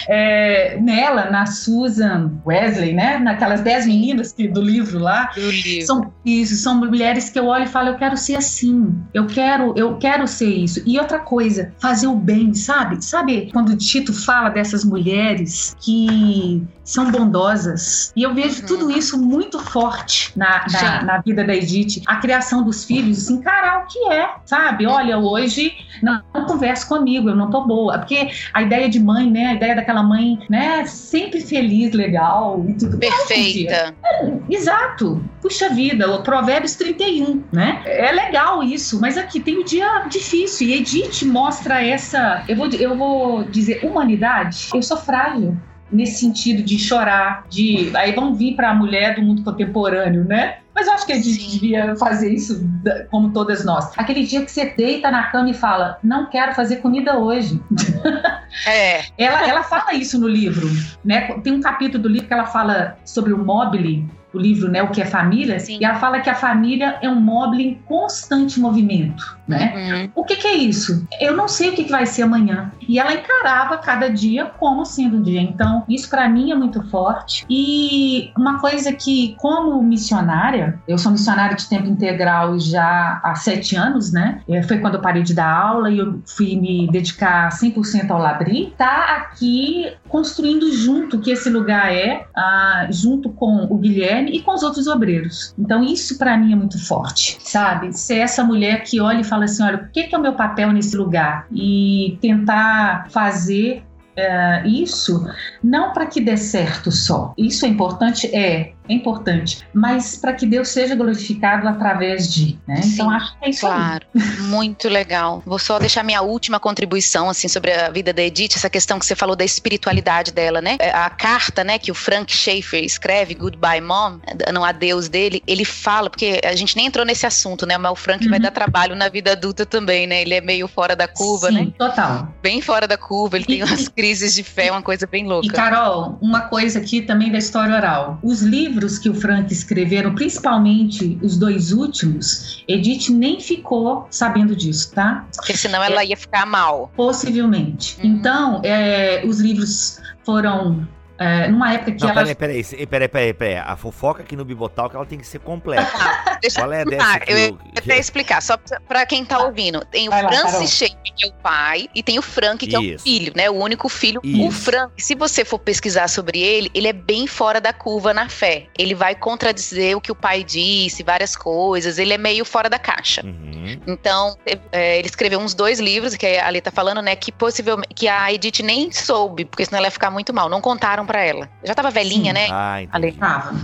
É, nela, na Susan Wesley, né? Naquelas dez meninas que, do livro lá, Do livro. são isso, são mulheres que eu olho e falo, eu quero ser assim. Eu quero, eu quero ser isso. E outra coisa, fazer o bem, sabe? Sabe quando o Tito fala dessas mulheres que são bondosas. E eu vejo uhum. tudo isso muito forte na, na, na, vida da Edith. A criação dos filhos, encarar o que é, sabe? Olha, hoje não, não converse comigo, eu não tô boa. Porque a ideia de mãe, né? A ideia daquela mãe, né? Sempre feliz, legal e tudo. Perfeita. É, exato. Puxa vida, o Provérbios 31, né? É legal isso, mas aqui tem o um dia difícil. E Edith mostra essa, eu vou, eu vou dizer, humanidade. Eu sou frágil nesse sentido de chorar, de aí vão vir para a mulher do mundo contemporâneo, né? Mas eu acho que a gente devia fazer isso como todas nós. Aquele dia que você deita na cama e fala: "Não quero fazer comida hoje". [LAUGHS] É. ela, ela fala isso no livro, né? Tem um capítulo do livro que ela fala sobre o mobile o livro, né, o que é família, Sim. e ela fala que a família é um móvel em constante movimento, né? Uhum. O que, que, é isso? Eu não sei o que, que, vai ser amanhã. E ela encarava cada dia como sendo um dia. Então, isso para mim é muito forte. E uma coisa que, como missionária, eu sou missionária de tempo integral já há sete anos, né? É, foi quando eu parei de dar aula e eu fui me dedicar 100% ao Labri. Tá aqui construindo junto que esse lugar é, ah, junto com o Guilherme e com os outros obreiros. Então isso para mim é muito forte, sabe? Ser essa mulher que olha e fala assim, olha, o que é o meu papel nesse lugar? E tentar fazer é, isso não para que dê certo só. Isso é importante, é, é importante, mas para que Deus seja glorificado através de, né? Sim, então acho que é isso claro. Aí. Muito legal. Vou só deixar minha última contribuição assim sobre a vida da Edith, essa questão que você falou da espiritualidade dela, né? É, a carta, né, que o Frank Schaeffer escreve, Goodbye Mom, no adeus dele, ele fala, porque a gente nem entrou nesse assunto, né? Mas o Frank uhum. vai dar trabalho na vida adulta também, né? Ele é meio fora da curva, Sim, né? total. Bem fora da curva, ele tem umas crises de fé, uma coisa bem louca. E Carol, uma coisa aqui também da história oral. Os livros livros que o Frank escreveram, principalmente os dois últimos, Edith nem ficou sabendo disso, tá? Porque senão ela é, ia ficar mal. Possivelmente. Uhum. Então, é, os livros foram é, numa época que não, ela. Peraí, peraí, peraí, peraí, peraí. A fofoca aqui no Bibotal que ela tem que ser completa. [LAUGHS] Deixa Qual é eu dessa eu até explicar, só pra quem tá ouvindo. Tem o Vai Francis Shape, que é o pai, e tem o Frank, que Isso. é o filho, né? O único filho. Isso. O Frank, se você for pesquisar sobre ele, ele é bem fora da curva na fé. Ele vai contradizer o que o pai disse, várias coisas. Ele é meio fora da caixa. Uhum. Então, é, ele escreveu uns dois livros, que a Ali tá falando, né? Que possivelmente que a Edith nem soube, porque senão ela ia ficar muito mal. Não contaram para ela. Já tava velhinha, Sim. né? Ah, entendi.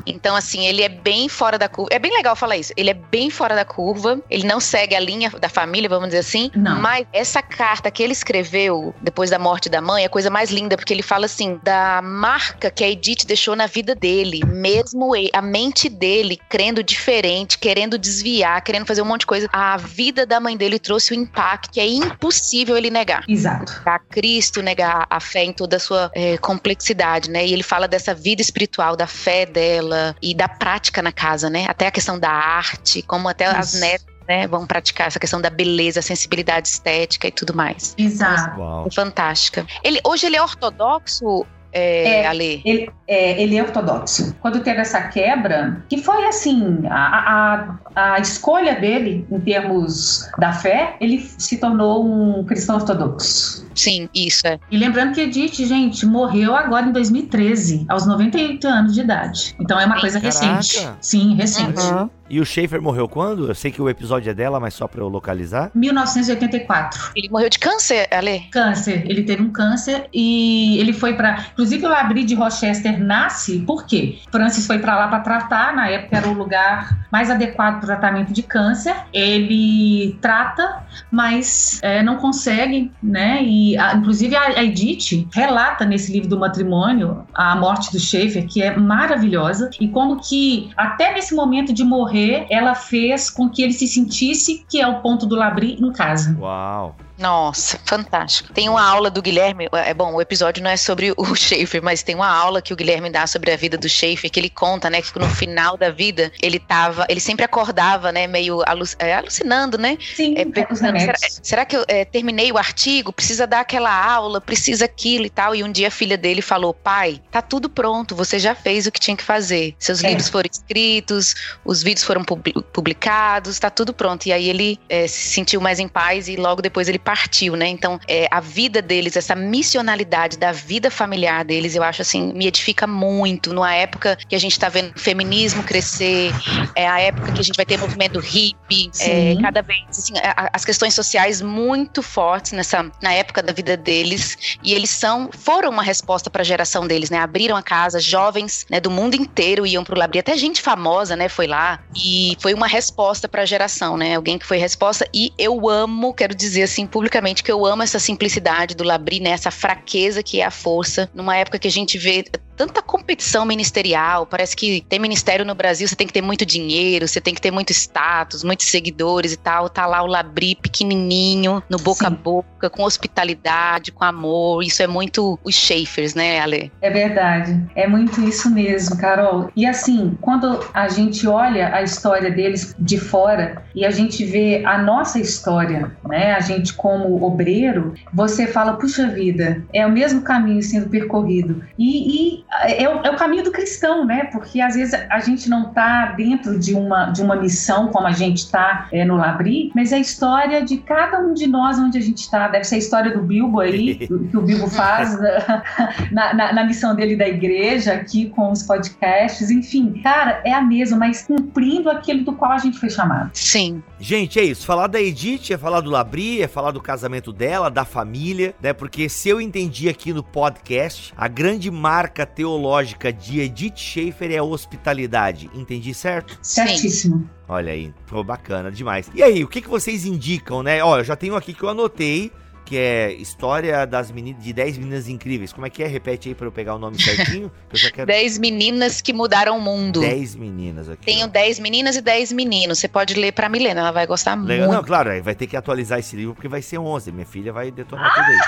Então, assim, ele é bem fora da curva. É bem legal falar isso. Ele é bem fora da curva. Ele não segue a linha da família, vamos dizer assim. Não. Mas essa carta que ele escreveu depois da morte da mãe é a coisa mais linda, porque ele fala assim da marca que a Edith deixou na vida dele. Mesmo ele, a mente dele crendo diferente, querendo desviar, querendo fazer um monte de coisa. A vida da mãe dele trouxe o um impacto que é impossível ele negar. Exato. Negar Cristo, negar a fé em toda a sua é, complexidade né? E ele fala dessa vida espiritual, da fé dela e da prática na casa, né? Até a questão da arte, como até Isso. as netas né, vão praticar essa questão da beleza, sensibilidade estética e tudo mais. Exato. é fantástica. Ele, hoje ele é ortodoxo é, é, Ale? Ele, é, ele é ortodoxo. Quando teve essa quebra, que foi assim, a, a, a escolha dele em termos da fé, ele se tornou um cristão ortodoxo. Sim, isso é. E lembrando que Edith, gente, morreu agora em 2013, aos 98 anos de idade. Então é uma Sim. coisa Caraca. recente. Sim, recente. Uhum. E o Schaefer morreu quando? Eu sei que o episódio é dela, mas só pra eu localizar. 1984. Ele morreu de câncer, Ale? Câncer. Ele teve um câncer e ele foi para, inclusive o Labri de Rochester nasce, por quê? Francis foi para lá para tratar, na época era o lugar mais adequado para o tratamento de câncer. Ele trata, mas é, não consegue, né? E a, inclusive a, a Edith relata nesse livro do matrimônio a morte do Schaefer, que é maravilhosa e como que até nesse momento de morrer ela fez com que ele se sentisse que é o ponto do Labri em casa. Uau! Nossa, fantástico. Tem uma aula do Guilherme, é bom, o episódio não é sobre o [LAUGHS] Schaefer, mas tem uma aula que o Guilherme dá sobre a vida do Schaefer, que ele conta, né, que no final da vida ele tava, ele sempre acordava, né, meio é, alucinando, né? Sim, é, será, será, que eu é, terminei o artigo? Precisa dar aquela aula, precisa aquilo e tal. E um dia a filha dele falou: pai, tá tudo pronto, você já fez o que tinha que fazer. Seus é. livros foram escritos, os vídeos foram publicados, tá tudo pronto. E aí ele é, se sentiu mais em paz e logo depois ele partiu, né? Então, é, a vida deles, essa missionalidade da vida familiar deles, eu acho assim, me edifica muito. Numa época que a gente está vendo o feminismo crescer, é a época que a gente vai ter movimento hippie, é, cada vez assim, a, as questões sociais muito fortes nessa na época da vida deles e eles são foram uma resposta para a geração deles, né? Abriram a casa, jovens, né, do mundo inteiro iam pro Labri, até gente famosa, né, foi lá e foi uma resposta para a geração, né? Alguém que foi resposta e eu amo, quero dizer assim publicamente que eu amo essa simplicidade do Labri, né, essa fraqueza que é a força, numa época que a gente vê tanta competição ministerial, parece que tem ministério no Brasil, você tem que ter muito dinheiro, você tem que ter muito status, muitos seguidores e tal, tá lá o Labri pequenininho, no boca Sim. a boca, com hospitalidade, com amor, isso é muito os Schaefers, né, Ale? É verdade, é muito isso mesmo, Carol. E assim, quando a gente olha a história deles de fora e a gente vê a nossa história, né, a gente como obreiro, você fala, puxa vida, é o mesmo caminho sendo percorrido. E, e é, o, é, o, caminho do cristão, né? Porque às vezes a gente não está dentro de uma, de uma missão como a gente está é, no Labri, mas é a história de cada um de nós onde a gente está. Deve ser a história do Bilbo aí, [LAUGHS] que o Bilbo faz [LAUGHS] na, na, na, missão dele da igreja, aqui com os podcasts. Enfim, cara, é a mesma, mas cumprindo aquilo do qual a gente foi chamado. Sim. Gente, é isso. Falar da Edith é falar do Labri, é falar do casamento dela, da família, né? Porque se eu entendi aqui no podcast, a grande marca teológica de Edith Schaefer é a hospitalidade. Entendi certo? Certíssimo. Olha aí, pô, bacana demais. E aí, o que, que vocês indicam, né? Ó, eu já tenho aqui que eu anotei que é História das meninas, de 10 meninas incríveis. Como é que é? Repete aí para eu pegar o nome certinho. [LAUGHS] Que eu já quero... 10 meninas que mudaram o mundo. 10 meninas aqui. Tenho ó. 10 meninas e 10 meninos. Você pode ler para Milena, ela vai gostar Legal. muito. Não, claro, vai ter que atualizar esse livro porque vai ser 11. Minha filha vai detonar ah! tudo aí.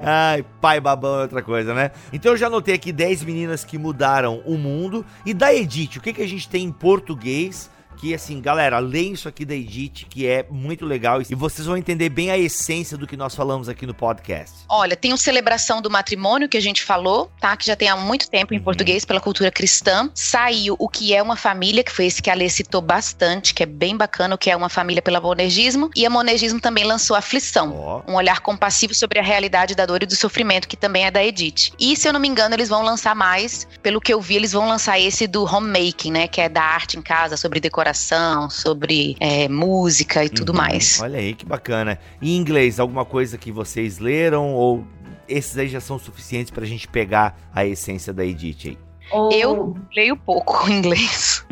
[LAUGHS] Ai, pai babão é outra coisa, né? Então eu já anotei aqui 10 meninas que mudaram o mundo. E da Edith, o que, que a gente tem em português? Que assim, galera, leem isso aqui da Edith, que é muito legal e vocês vão entender bem a essência do que nós falamos aqui no podcast. Olha, tem o Celebração do Matrimônio que a gente falou, tá? Que já tem há muito tempo em uhum. português pela cultura cristã. Saiu O que é uma família, que foi esse que a Lê citou bastante, que é bem bacana, o que é uma família pela Monergismo. E a Monergismo também lançou Aflição, oh. um olhar compassivo sobre a realidade da dor e do sofrimento, que também é da Edith. E se eu não me engano, eles vão lançar mais, pelo que eu vi, eles vão lançar esse do homemaking, né? Que é da arte em casa, sobre decoração decoração, sobre é, música e tudo uhum. mais. Olha aí que bacana. E em inglês, alguma coisa que vocês leram ou esses aí já são suficientes para a gente pegar a essência da Edith aí? Eu leio pouco [LAUGHS] inglês.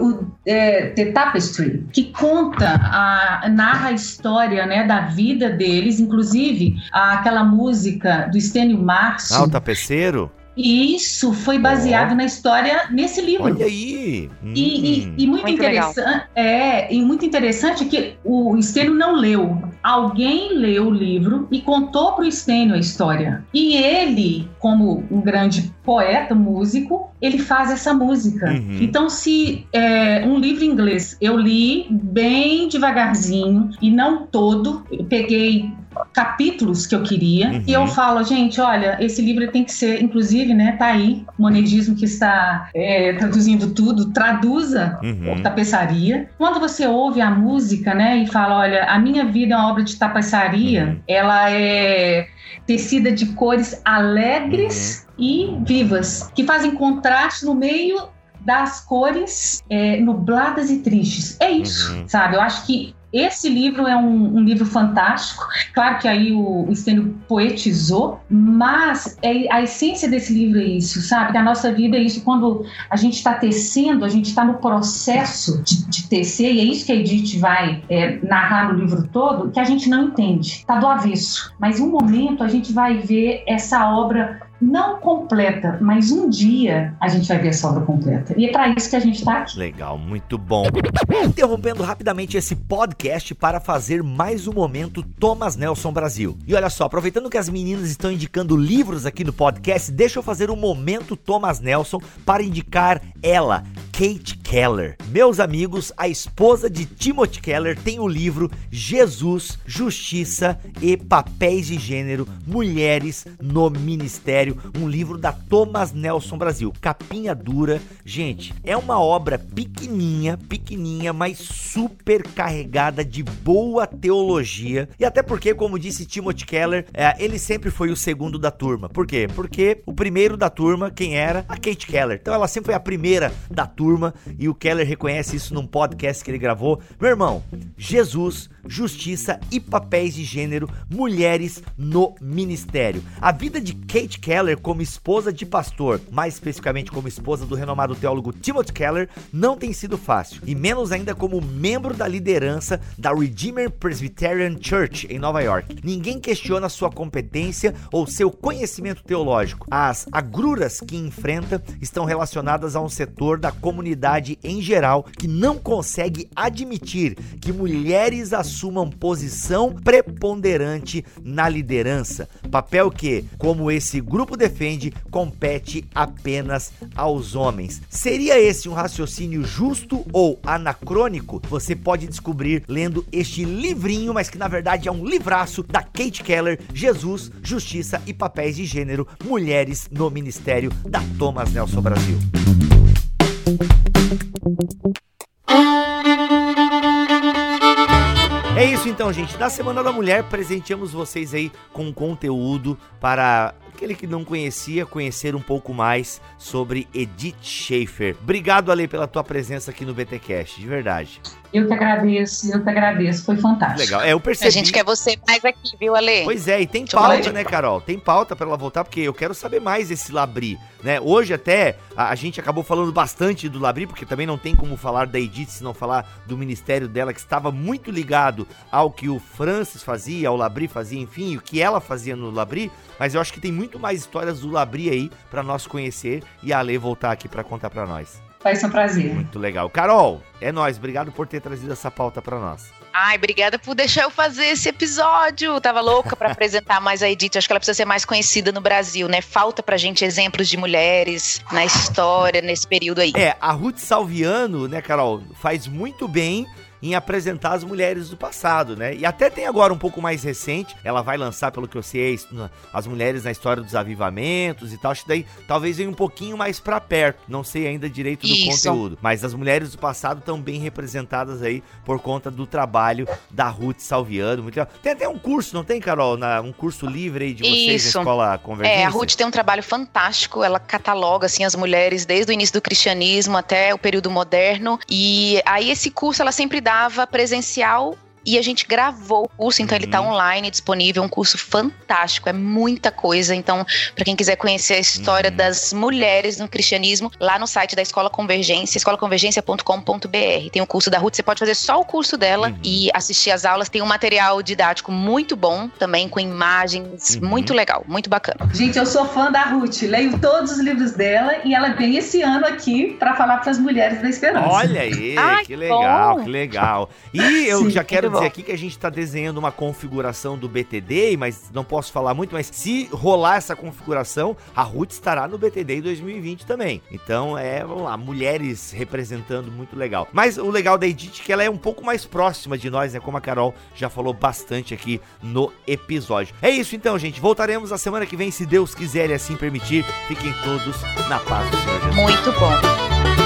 O é, The Tapestry, que conta, a, narra a história né, da vida deles, inclusive aquela música do Estênio Márcio. Ah, o tapeceiro? Isso foi baseado oh. na história nesse livro. Olha aí! Hum. E, e, e, muito, muito interessante é e muito interessante que o Estênio não leu. Alguém leu o livro e contou para o Estênio a história. E ele, como um grande poeta, músico, ele faz essa música. Uhum. Então, se é, um livro em inglês eu li bem devagarzinho e não todo, eu peguei capítulos que eu queria uhum. e eu falo, gente, olha, esse livro tem que ser, inclusive, né, tá aí, monetismo que está é, traduzindo tudo, traduza uhum. tapeçaria. Quando você ouve a música, né, e fala, olha, a minha vida é uma obra de tapeçaria, uhum. ela é tecida de cores alegres uhum. e vivas, que fazem contraste no meio das cores é, nubladas e tristes. É isso, uhum. sabe? Eu acho que esse livro é um, um, livro fantástico. Claro que aí o, o Stênio poetizou, mas é, a essência desse livro é isso, sabe? Da nossa vida é isso. Quando a gente está tecendo, a gente está no processo de, de, tecer, e é isso que a Edith vai é, narrar no livro todo, que a gente não entende. Está do avesso. Mas um momento a gente vai ver essa obra não completa, mas um dia a gente vai ver essa obra completa. E é para isso que a gente está aqui. Legal, muito bom. Interrompendo rapidamente esse podcast para fazer mais um momento Thomas Nelson Brasil. E olha só, aproveitando que as meninas estão indicando livros aqui no podcast, deixa eu fazer um momento Thomas Nelson para indicar ela, Kate Keller. Meus amigos, a esposa de Timothy Keller tem o livro Jesus, Justiça e Papéis de Gênero, Mulheres no Ministério, um livro da Thomas Nelson Brasil. Capinha dura. Gente, é uma obra pequenininha, pequenininha, mas super carregada de boa teologia. E até porque, como disse Timothy Keller, é, ele sempre foi o segundo da turma. Por quê? Porque o primeiro da turma, quem era? A Kate Keller. Então ela sempre foi a primeira da turma e o Keller reconhece isso num podcast que ele gravou. Meu irmão, Jesus, justiça e papéis de gênero, mulheres no ministério. A vida de Kate Keller como esposa de pastor, mais especificamente como esposa do renomado teólogo Timothy Keller, não tem sido fácil, e menos ainda como membro da liderança da Redeemer Presbyterian Church em Nova York. Ninguém questiona sua competência ou seu conhecimento teológico. As agruras que enfrenta estão relacionadas a um setor da comunidade em geral que não consegue admitir que mulheres assumam posição preponderante na liderança. Papel que, como esse grupo defende, compete apenas aos homens. Seria esse um raciocínio justo ou anacrônico? Você pode descobrir lendo este livrinho, mas que na verdade é um livraço da Kate Keller, Jesus, Justiça e Papéis de Gênero, Mulheres no Ministério da Thomas Nelson Brasil. É isso então, gente. Na Semana da Mulher, presenteamos vocês aí com conteúdo para aquele que não conhecia, conhecer um pouco mais sobre Edith Schaefer. Obrigado, Ale, pela tua presença aqui no BTcast, de verdade. Eu que agradeço, eu que agradeço, foi fantástico. Legal, é, eu percebi. A gente quer você mais aqui, viu, Ale? Pois é, e tem pauta, né, Carol? Tem pauta para ela voltar, porque eu quero saber mais desse Labri, né? Hoje até a, a, gente acabou falando bastante do Labri, porque também não tem como falar da Edith se não falar do ministério dela, que estava muito ligado ao que o Francis fazia, ao Labri fazia, enfim, o que ela fazia no Labri, mas eu acho que tem muito mais histórias do Labri aí para nós conhecer e a Ale voltar aqui para contar para nós. Vai ser um prazer. Muito legal. Carol, é nós. Obrigado por ter trazido essa pauta para nós. Ai, obrigada por deixar eu fazer esse episódio. Tava louca para apresentar mais a Edith. Acho que ela precisa ser mais conhecida no Brasil, né? Falta pra gente exemplos de mulheres na história, nesse período aí. É, a Ruth Salviano, né, Carol, faz muito bem em apresentar as mulheres do passado, né? E até tem agora um pouco mais recente, ela vai lançar, pelo que eu sei, as mulheres na história dos avivamentos e tal. Acho que daí talvez venha um pouquinho mais para perto. Não sei ainda direito do Isso. conteúdo. Mas as mulheres do passado estão bem representadas aí por conta do trabalho da Ruth Salviano. Muito legal. Tem até um curso, não tem, Carol? Na, um curso livre aí de vocês Isso. na escola Convergência? É, a Ruth tem um trabalho fantástico. Ela cataloga assim as mulheres desde o início do cristianismo até o período moderno. E aí esse curso ela sempre dava presencial e a gente gravou o curso, então uhum. ele tá uhum. online, disponível, um curso fantástico, é muita coisa. Então, para quem quiser conhecer a história uhum. das mulheres no cristianismo, lá no site da Escola Convergência, escolaconvergência.com.br. Tem o curso da Ruth, você pode fazer só o curso dela uhum. e assistir as aulas. Tem um material didático muito bom também, com imagens, uhum. muito legal, muito bacana. Gente, eu sou fã da Ruth, leio todos os livros dela e ela vem esse ano aqui para falar para as mulheres da esperança. Olha aí, Ai, que legal, bom. que legal. E eu Sim, já quero dizer aqui que a gente está desenhando uma configuração do BTD, mas não posso falar muito, mas se rolar essa configuração, a Ruth estará no BTD em 2020 também. Então, é, vamos lá, mulheres representando muito legal. Mas o legal da Edith é que ela é um pouco mais próxima de nós, né? Como a Carol já falou bastante aqui no episódio. É isso então, gente. Voltaremos a semana que vem, se Deus quiser e assim permitir. Fiquem todos na paz do Senhor Jesus. Muito bom.